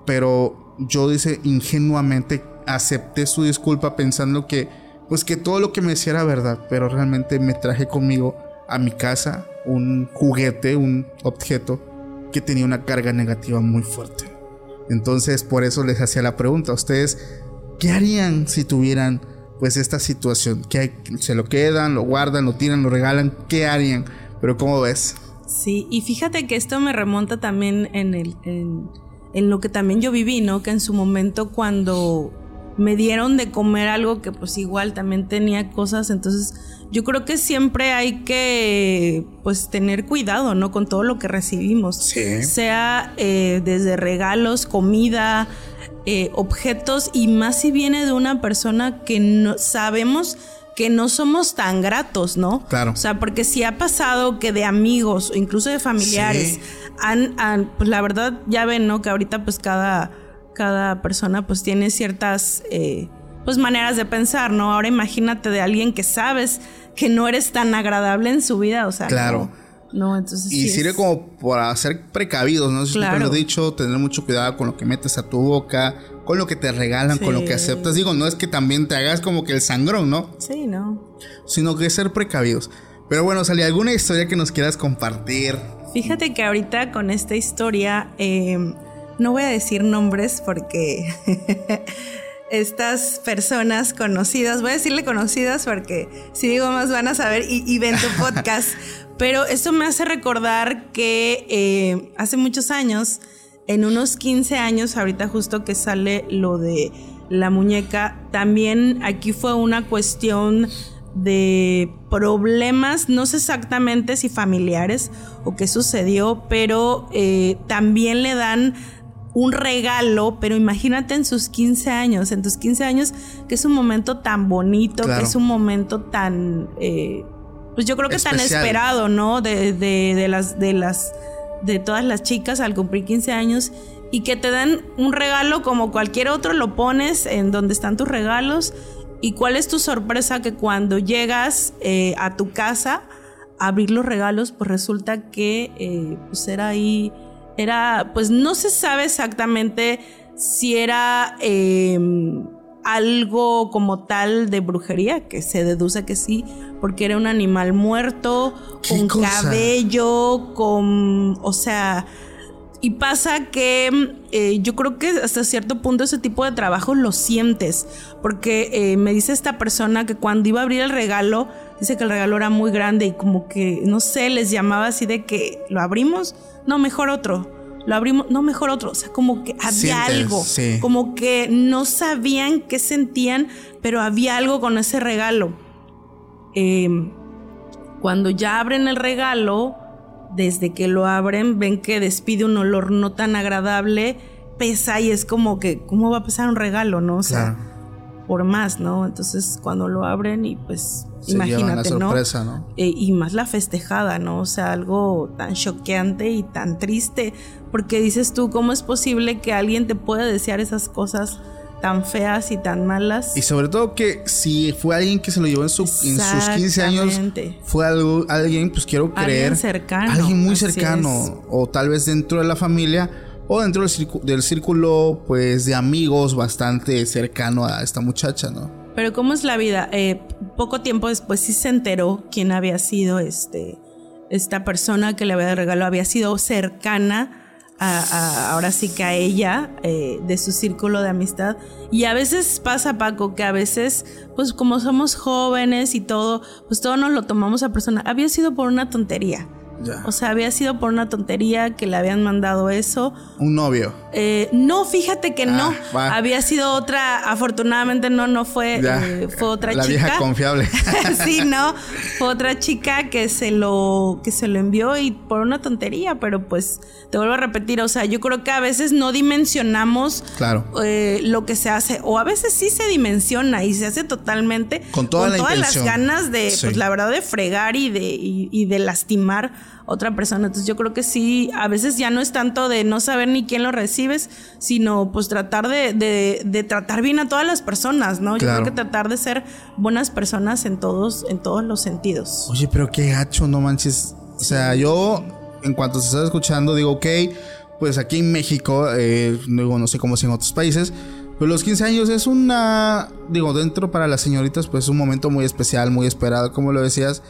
Pero yo dice, ingenuamente acepté su disculpa pensando que pues que todo lo que me decía era verdad, pero realmente me traje conmigo a mi casa un juguete, un objeto que tenía una carga negativa muy fuerte. Entonces, por eso les hacía la pregunta, ¿ustedes qué harían si tuvieran pues esta situación? ¿Qué ¿Se lo quedan, lo guardan, lo tiran, lo regalan? ¿Qué harían? Pero ¿cómo ves? Sí, y fíjate que esto me remonta también en, el, en lo que también yo viví, ¿no? Que en su momento cuando me dieron de comer algo que pues igual también tenía cosas, entonces yo creo que siempre hay que pues tener cuidado, ¿no? Con todo lo que recibimos, sea eh, desde regalos, comida, eh, objetos y más si viene de una persona que no sabemos que no somos tan gratos, ¿no? Claro. O sea, porque si ha pasado que de amigos o incluso de familiares han, han, pues la verdad ya ven, ¿no? Que ahorita pues cada cada persona pues tiene ciertas eh, pues maneras de pensar, ¿no? Ahora imagínate de alguien que sabes que no eres tan agradable en su vida, o sea, claro. No, entonces y sirve como para ser precavidos, ¿no? Si claro. lo he dicho, tener mucho cuidado con lo que metes a tu boca, con lo que te regalan, con lo que aceptas. Digo, no es que también te hagas como que el sangrón, ¿no? Sí, no. Sino que ser precavidos. Pero bueno, Sally, ¿alguna historia que nos quieras compartir? Fíjate que ahorita con esta historia eh, no voy a decir nombres porque estas personas conocidas, voy a decirle conocidas porque si digo más van a saber y, ven tu podcast, pero esto me hace recordar que eh, hace muchos años, en unos 15 años, ahorita justo que sale lo de la muñeca, también aquí fue una cuestión de problemas, no sé exactamente si familiares o qué sucedió, pero eh, también le dan un regalo, pero imagínate en sus 15 años, en tus 15 años, que es un momento tan bonito, que es un momento tan, eh, pues yo creo que tan esperado, ¿no? De, de, de, las, de las, de todas las chicas al cumplir 15 años y que te dan un regalo como cualquier otro, lo pones en donde están tus regalos. Y cuál es tu sorpresa que cuando llegas eh, a tu casa a abrir los regalos, pues resulta que eh, pues era ahí era, pues no se sabe exactamente si era em, algo como tal de brujería, que se deduce que sí, porque era un animal muerto, con cabello, con, o sea, y pasa que eh, yo creo que hasta cierto punto ese tipo de trabajo lo sientes, porque eh, me dice esta persona que cuando iba a abrir el regalo, dice que el regalo era muy grande y como que, no sé, les llamaba así de que lo abrimos, no, mejor otro. Lo abrimos, no, mejor otro. O sea, como que había algo. Como que no sabían qué sentían, pero había algo con ese regalo. Em, cuando ya abren el regalo, desde que lo abren, ven que despide un olor no tan agradable, pesa y es como que, ¿cómo va a pesar un regalo, no? O sea, por más, ¿no? Entonces, cuando lo abren y pues Imagínate, ¿no? Eh, y más la festejada, ¿no? O sea, algo tan choqueante y tan triste, porque dices tú, ¿cómo es posible que alguien te pueda desear esas cosas? Tan feas y tan malas. Y sobre todo que si fue alguien que se lo llevó en, sus 15 años, fue algo, alguien, pues quiero creer, alguien cercano. Alguien muy cercano, o tal vez dentro de la familia, o dentro del círculo, del círculo, pues, de amigos bastante cercano a esta muchacha, ¿no? Pero ¿cómo es la vida? Eh, poco tiempo después sí se enteró quién había sido este, esta persona que le había regalado, había sido cercana ahora sí que a ella eh, de su círculo de amistad. Y a veces pasa, Paco, que a veces, pues como somos jóvenes y todo, pues todo nos lo tomamos a persona. Había sido por una tontería. O sea, había sido por una tontería que le habían mandado eso. Un novio. Eh, no, fíjate que no. Ah, había sido otra, afortunadamente no, no fue, eh, fue otra chica. La vieja confiable. sí, no. Fue otra chica que se lo, que se lo envió y por una tontería, pero pues te vuelvo a repetir, o sea, yo creo que a veces no dimensionamos claro. Eh, lo que se hace, o a veces sí se dimensiona y se hace totalmente con, todas las ganas de, pues la verdad, de fregar y de, y de lastimar otra persona. Entonces yo creo que sí, a veces ya no es tanto de no saber ni quién lo recibes, sino pues tratar de, de, tratar bien a todas las personas, ¿no? Yo creo que tratar de ser buenas personas en todos, en todos los sentidos. Oye, pero qué gacho, no manches. O sea, yo en cuanto se está escuchando digo, ok, pues aquí en México, eh, no sé cómo es en otros países, pero los 15 años es una, digo, dentro para las señoritas, pues un momento muy especial, muy esperado, como lo decías.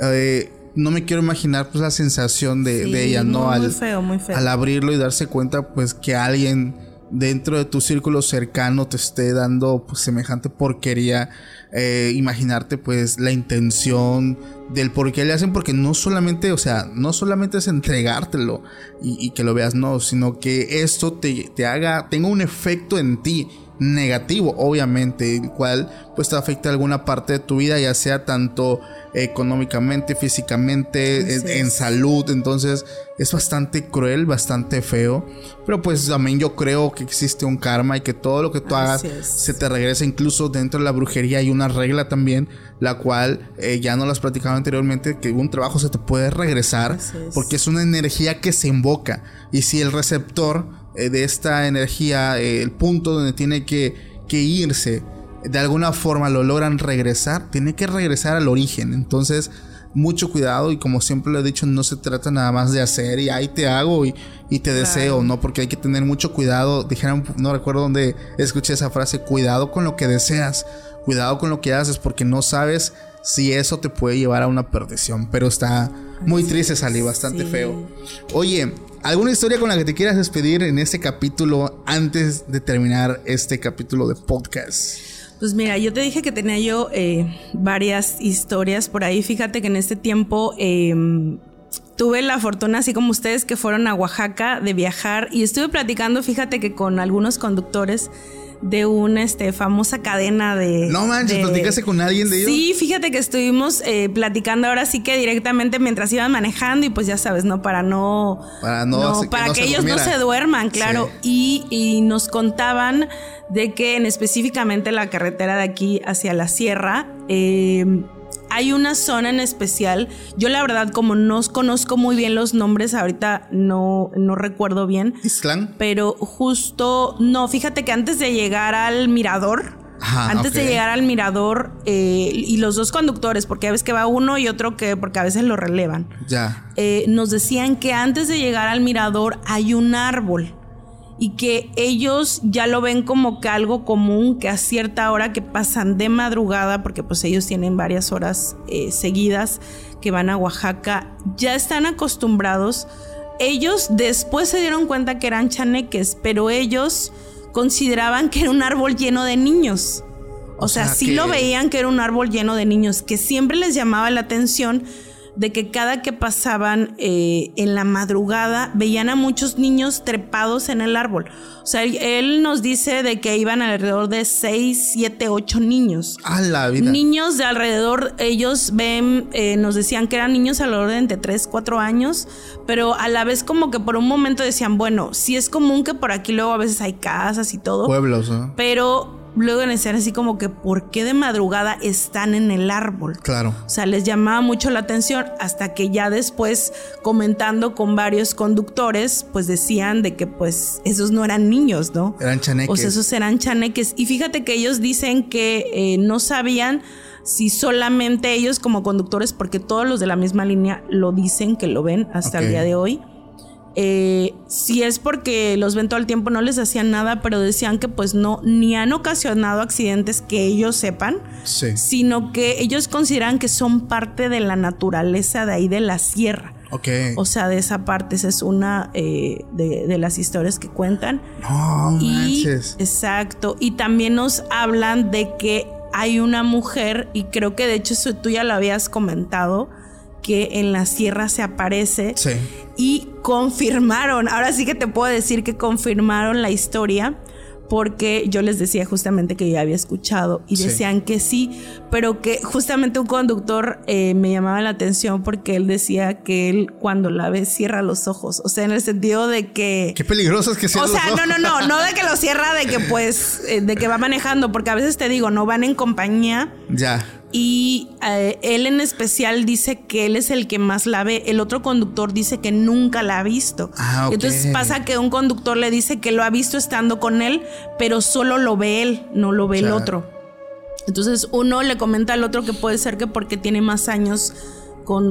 Eh, no me quiero imaginar pues la sensación de, ella, ¿no? Muy al, feo, muy feo. Al abrirlo y darse cuenta pues que alguien dentro de tu círculo cercano te esté dando pues semejante porquería. Eh, imaginarte pues la intención del por qué le hacen, porque no solamente, o sea, no solamente es entregártelo y, que lo veas, no, sino que esto te, te haga, tenga un efecto en ti negativo, obviamente, el cual pues te afecta alguna parte de tu vida, ya sea tanto económicamente, físicamente, en, salud. Entonces es bastante cruel, bastante feo. Pero pues también yo creo que existe un karma y que todo lo que tú hagas se te regresa. Incluso dentro de la brujería hay una regla también, la cual eh, ya no las platicaba anteriormente, que un trabajo se te puede regresar porque es una energía que se invoca. Y si el receptor eh, de esta energía, eh, el punto donde tiene que, que irse, de alguna forma lo logran regresar, tiene que regresar al origen. Entonces, mucho cuidado y como siempre lo he dicho, no se trata nada más de hacer y ahí te hago y, te deseo, ¿no? Porque hay que tener mucho cuidado. Dijeron, no recuerdo dónde escuché esa frase, cuidado con lo que deseas, cuidado con lo que haces porque no sabes si eso te puede llevar a una perdición. Pero está muy triste, salí bastante feo. Oye, ¿alguna historia con la que te quieras despedir en este capítulo antes de terminar este capítulo de podcast? Pues mira, yo te dije que tenía yo eh, varias historias por ahí. Fíjate que en este tiempo em, tuve la fortuna, así como ustedes que fueron a Oaxaca, de viajar y estuve platicando, fíjate que con algunos conductores de una este, famosa cadena de... No manches, ¿platicaste con alguien de ellos? Sí, fíjate que estuvimos eh, platicando ahora sí que directamente mientras iban manejando y pues ya sabes, ¿no? Para no... Para no... para que, ellos no se duerman, claro. Y, y nos contaban de que en específicamente la carretera de aquí hacia la sierra, eh, hay una zona en especial. Yo la verdad, como no conozco muy bien los nombres, ahorita no, no recuerdo bien. ¿Islán? Pero justo, no, fíjate que antes de llegar al mirador, antes de llegar al mirador, eh, y los dos conductores, porque a veces que va uno y otro que, porque a veces lo relevan. Ya. Eh, nos decían que antes de llegar al mirador hay un árbol y que ellos ya lo ven como que algo común, que a cierta hora que pasan de madrugada, porque pues ellos tienen varias horas eh, seguidas que van a Oaxaca, ya están acostumbrados. Ellos después se dieron cuenta que eran chaneques, pero ellos consideraban que era un árbol lleno de niños. O, sea, sí lo veían que era un árbol lleno de niños, que siempre les llamaba la atención de que cada que pasaban eh, en la madrugada veían a muchos niños trepados en el árbol. O sea, él, nos dice de que iban alrededor de 6, 7, 8 niños. A la vida. Niños de alrededor, ellos ven, eh, nos decían que eran niños alrededor de entre 3, 4 años, pero a la vez como que por un momento decían, bueno, sí es común que por aquí luego a veces hay casas y todo. Pueblos, ¿no? Pero luego en escena así como que ¿por qué de madrugada están en el árbol? Claro. O sea, les llamaba mucho la atención hasta que ya después comentando con varios conductores, pues decían de que pues esos no eran niños, ¿no? Eran chaneques. O sea, esos eran chaneques. Y fíjate que ellos dicen que eh, no sabían si solamente ellos como conductores, porque todos los de la misma línea lo dicen, que lo ven hasta el día de hoy eh, si es porque los ven todo el tiempo no les hacían nada, pero decían que pues no, ni han ocasionado accidentes que ellos sepan, sino que ellos consideran que son parte de la naturaleza de ahí de la sierra. Ok. O sea, de esa parte, esa es una eh, de, las historias que cuentan. No, y, Exacto. Y también nos hablan de que hay una mujer, y creo que de hecho eso tú ya lo habías comentado, que en la sierra se aparece. Sí. Y confirmaron, ahora sí que te puedo decir que confirmaron la historia porque yo les decía justamente que ya había escuchado y decían que sí, pero que justamente un conductor eh, me llamaba la atención porque él decía que él cuando la ve cierra los ojos, o sea, en el sentido de que... Qué peligroso es que cierra O sea, no, no, no, no de que lo cierra, de que pues, eh, de que va manejando, porque a veces te digo, no van en compañía. Ya y eh, él en especial dice que él es el que más la ve. El otro conductor dice que nunca la ha visto. Ah, Entonces pasa que un conductor le dice que lo ha visto estando con él, pero solo lo ve él, no lo ve el otro. Entonces uno le comenta al otro que puede ser que porque tiene más años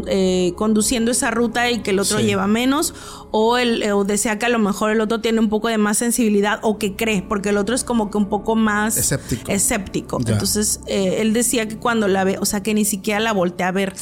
eh, conduciendo esa ruta y que el otro lleva menos, o, el, o desea que a lo mejor el otro tiene un poco de más sensibilidad o que cree, porque el otro es como que un poco más escéptico. escéptico. Entonces, eh, él decía que cuando la ve, o sea, que ni siquiera la voltea a ver.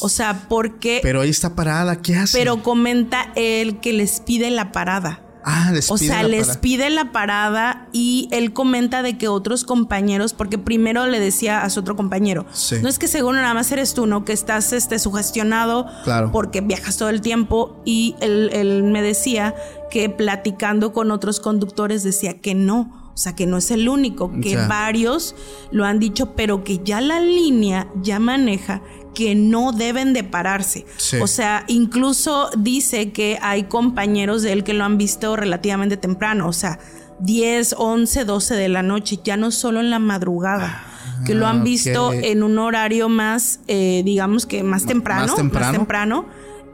O sea, porque... Pero ahí está parada, ¿qué hace? Pero comenta él que les pide la parada. Ah, les o sea, les pide la parada y él comenta de que otros compañeros, porque primero le decía a su otro compañero, no es que según nada más eres tú, ¿no? Que estás este, sugestionado porque viajas todo el tiempo y él, él me decía que platicando con otros conductores decía que no. O sea, que no es el único, que varios lo han dicho, pero que ya la línea ya maneja que no deben de pararse. O sea, incluso dice que hay compañeros de él que lo han visto relativamente temprano, o sea, 10, 11, 12 de la noche, ya no solo en la madrugada. que lo han ah, visto en un horario más, eh, digamos que más temprano, más temprano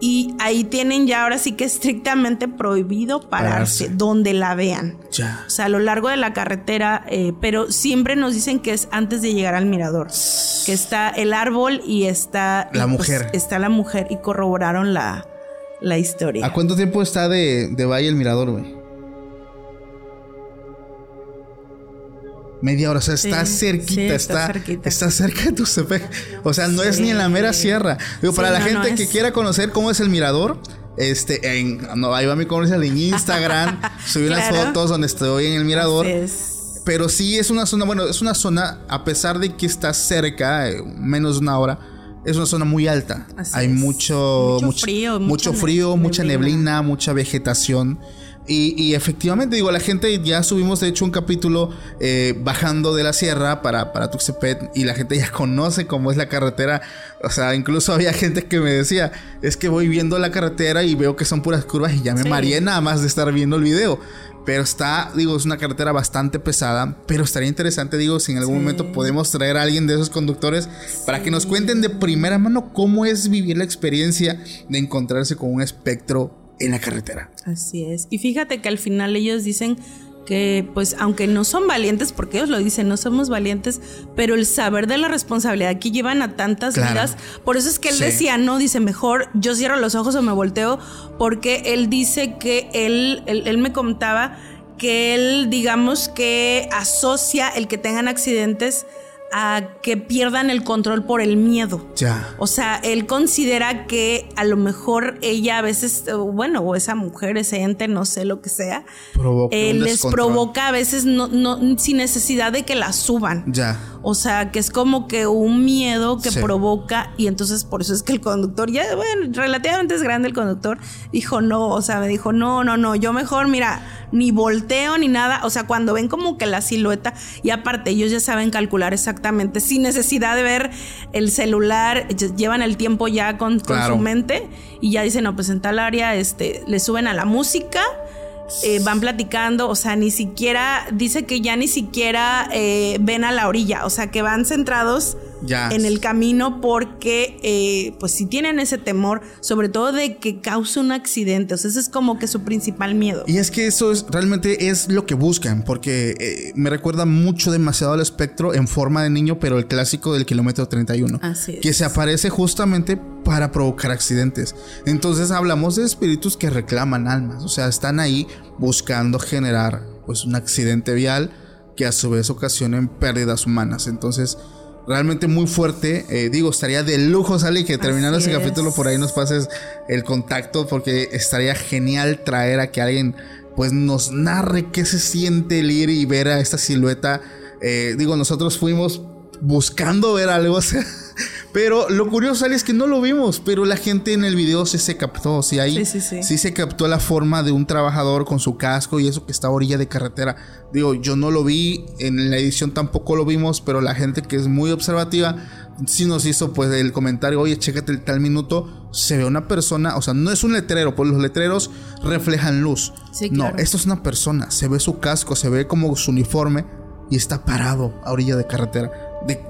y ahí tienen ya ahora sí que estrictamente prohibido pararse, donde la vean. Ya. O sea, a lo largo de la carretera, eh, pero siempre nos dicen que es antes de llegar al mirador, que está el árbol y está la pues, mujer. está la mujer y corroboraron la, la historia. ¿A cuánto tiempo está de, de Valle el mirador, güey? Media hora. O sea, está cerquita, está, está, cerca de tu O sea, no es ni en la mera sierra. Digo, para la gente que quiera conocer cómo es el mirador, este, en, no, ahí va mi comercial en Instagram, subí unas fotos donde estoy en el mirador. Pero sí es una zona, bueno, es una zona, a pesar de que está cerca, eh, menos de una hora, es una zona muy alta. Hay mucho, mucho, frío, mucho frío, mucha neblina, mucha vegetación. Y, efectivamente, digo, la gente ya subimos de hecho un capítulo eh, bajando de la sierra para, para Tuxtepec y la gente ya conoce cómo es la carretera. O sea, incluso había gente que me decía, es que voy viendo la carretera y veo que son puras curvas y ya me mareé nada más de estar viendo el video. Pero está, digo, es una carretera bastante pesada, pero estaría interesante, digo, si en algún momento podemos traer a alguien de esos conductores para que nos cuenten de primera mano cómo es vivir la experiencia de encontrarse con un espectro en la carretera. Así es. Y fíjate que al final ellos dicen que pues aunque no son valientes, porque ellos lo dicen, no somos valientes, pero el saber de la responsabilidad que llevan a tantas vidas, por eso es que él decía, no, dice, mejor yo cierro los ojos o me volteo, porque él dice que él, él me contaba que él, digamos que asocia el que tengan accidentes a que pierdan el control por el miedo. Ya. O sea, él considera que a lo mejor ella a veces, bueno, o esa mujer, ese ente, no sé lo que sea, eh, les provoca a veces no, no, sin necesidad de que la suban. Ya. O sea, que es como que un miedo que provoca y entonces por eso es que el conductor, ya, bueno, relativamente es grande el conductor, dijo no, o sea, me dijo, no, no, no, yo mejor, mira, ni volteo ni nada. O sea, cuando ven como que la silueta, y aparte ellos ya saben calcular exactamente, sin necesidad de ver el celular, llevan el tiempo ya con, su mente y ya dicen, no, pues en tal área, este, le suben a la música. Eh, van platicando, o sea, ni siquiera, dice que ya ni siquiera eh, ven a la orilla, o sea, que van centrados en el camino porque eh, pues si tienen ese temor, sobre todo de que cause un accidente, o sea, ese es como que su principal miedo. Y es que eso es realmente es lo que buscan, porque eh, me recuerda mucho demasiado al espectro en forma de niño, pero el clásico del kilómetro 31, Así que se aparece justamente para provocar accidentes. Entonces hablamos de espíritus que reclaman almas, o sea, están ahí buscando generar pues un accidente vial que a su vez ocasionen pérdidas humanas. Entonces, realmente muy fuerte. Eh, digo, estaría de lujo, Sally, que terminando ese capítulo por ahí nos pases el contacto, porque estaría genial traer a que alguien pues nos narre qué se siente el ir y ver a esta silueta. Eh, digo, nosotros fuimos buscando ver algo, pero lo curioso es que no lo vimos, pero la gente en el video sí se captó, sí, ahí sí, sí, se captó la forma de un trabajador con su casco y eso que está a orilla de carretera. Digo, yo no lo vi, en la edición tampoco lo vimos, pero la gente que es muy observativa sí nos hizo pues el comentario, oye, chécate el tal minuto, se ve una persona, o sea, no es un letrero, pues los letreros reflejan luz. No, esto es una persona, se ve su casco, se ve como su uniforme y está parado a orilla de carretera.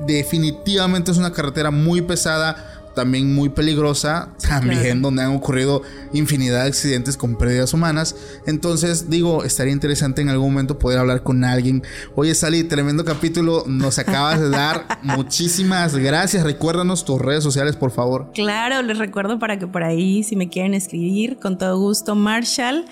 Definitivamente es una carretera muy pesada, también muy peligrosa, también donde han ocurrido infinidad de accidentes con pérdidas humanas. Entonces, digo, estaría interesante en algún momento poder hablar con alguien. Oye, Sally, tremendo capítulo nos acabas de dar. Muchísimas gracias. Recuérdanos tus redes sociales, por favor. Claro, les recuerdo para que por ahí, si me quieren escribir, con todo gusto, Marshall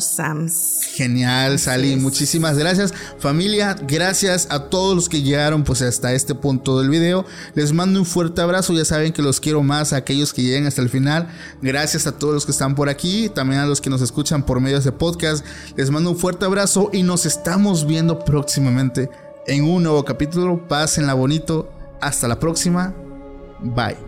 Sams. Genial, Sally. Muchísimas gracias. Familia, gracias a todos los que llegaron pues hasta este punto del video. Les mando un fuerte abrazo. Ya saben que los quiero más a aquellos que lleguen hasta el final. Gracias a todos los que están por aquí. También a los que nos escuchan por medio de podcast. Les mando un fuerte abrazo y nos estamos viendo próximamente en un nuevo capítulo. Pásenla bonito. Hasta la próxima. Bye.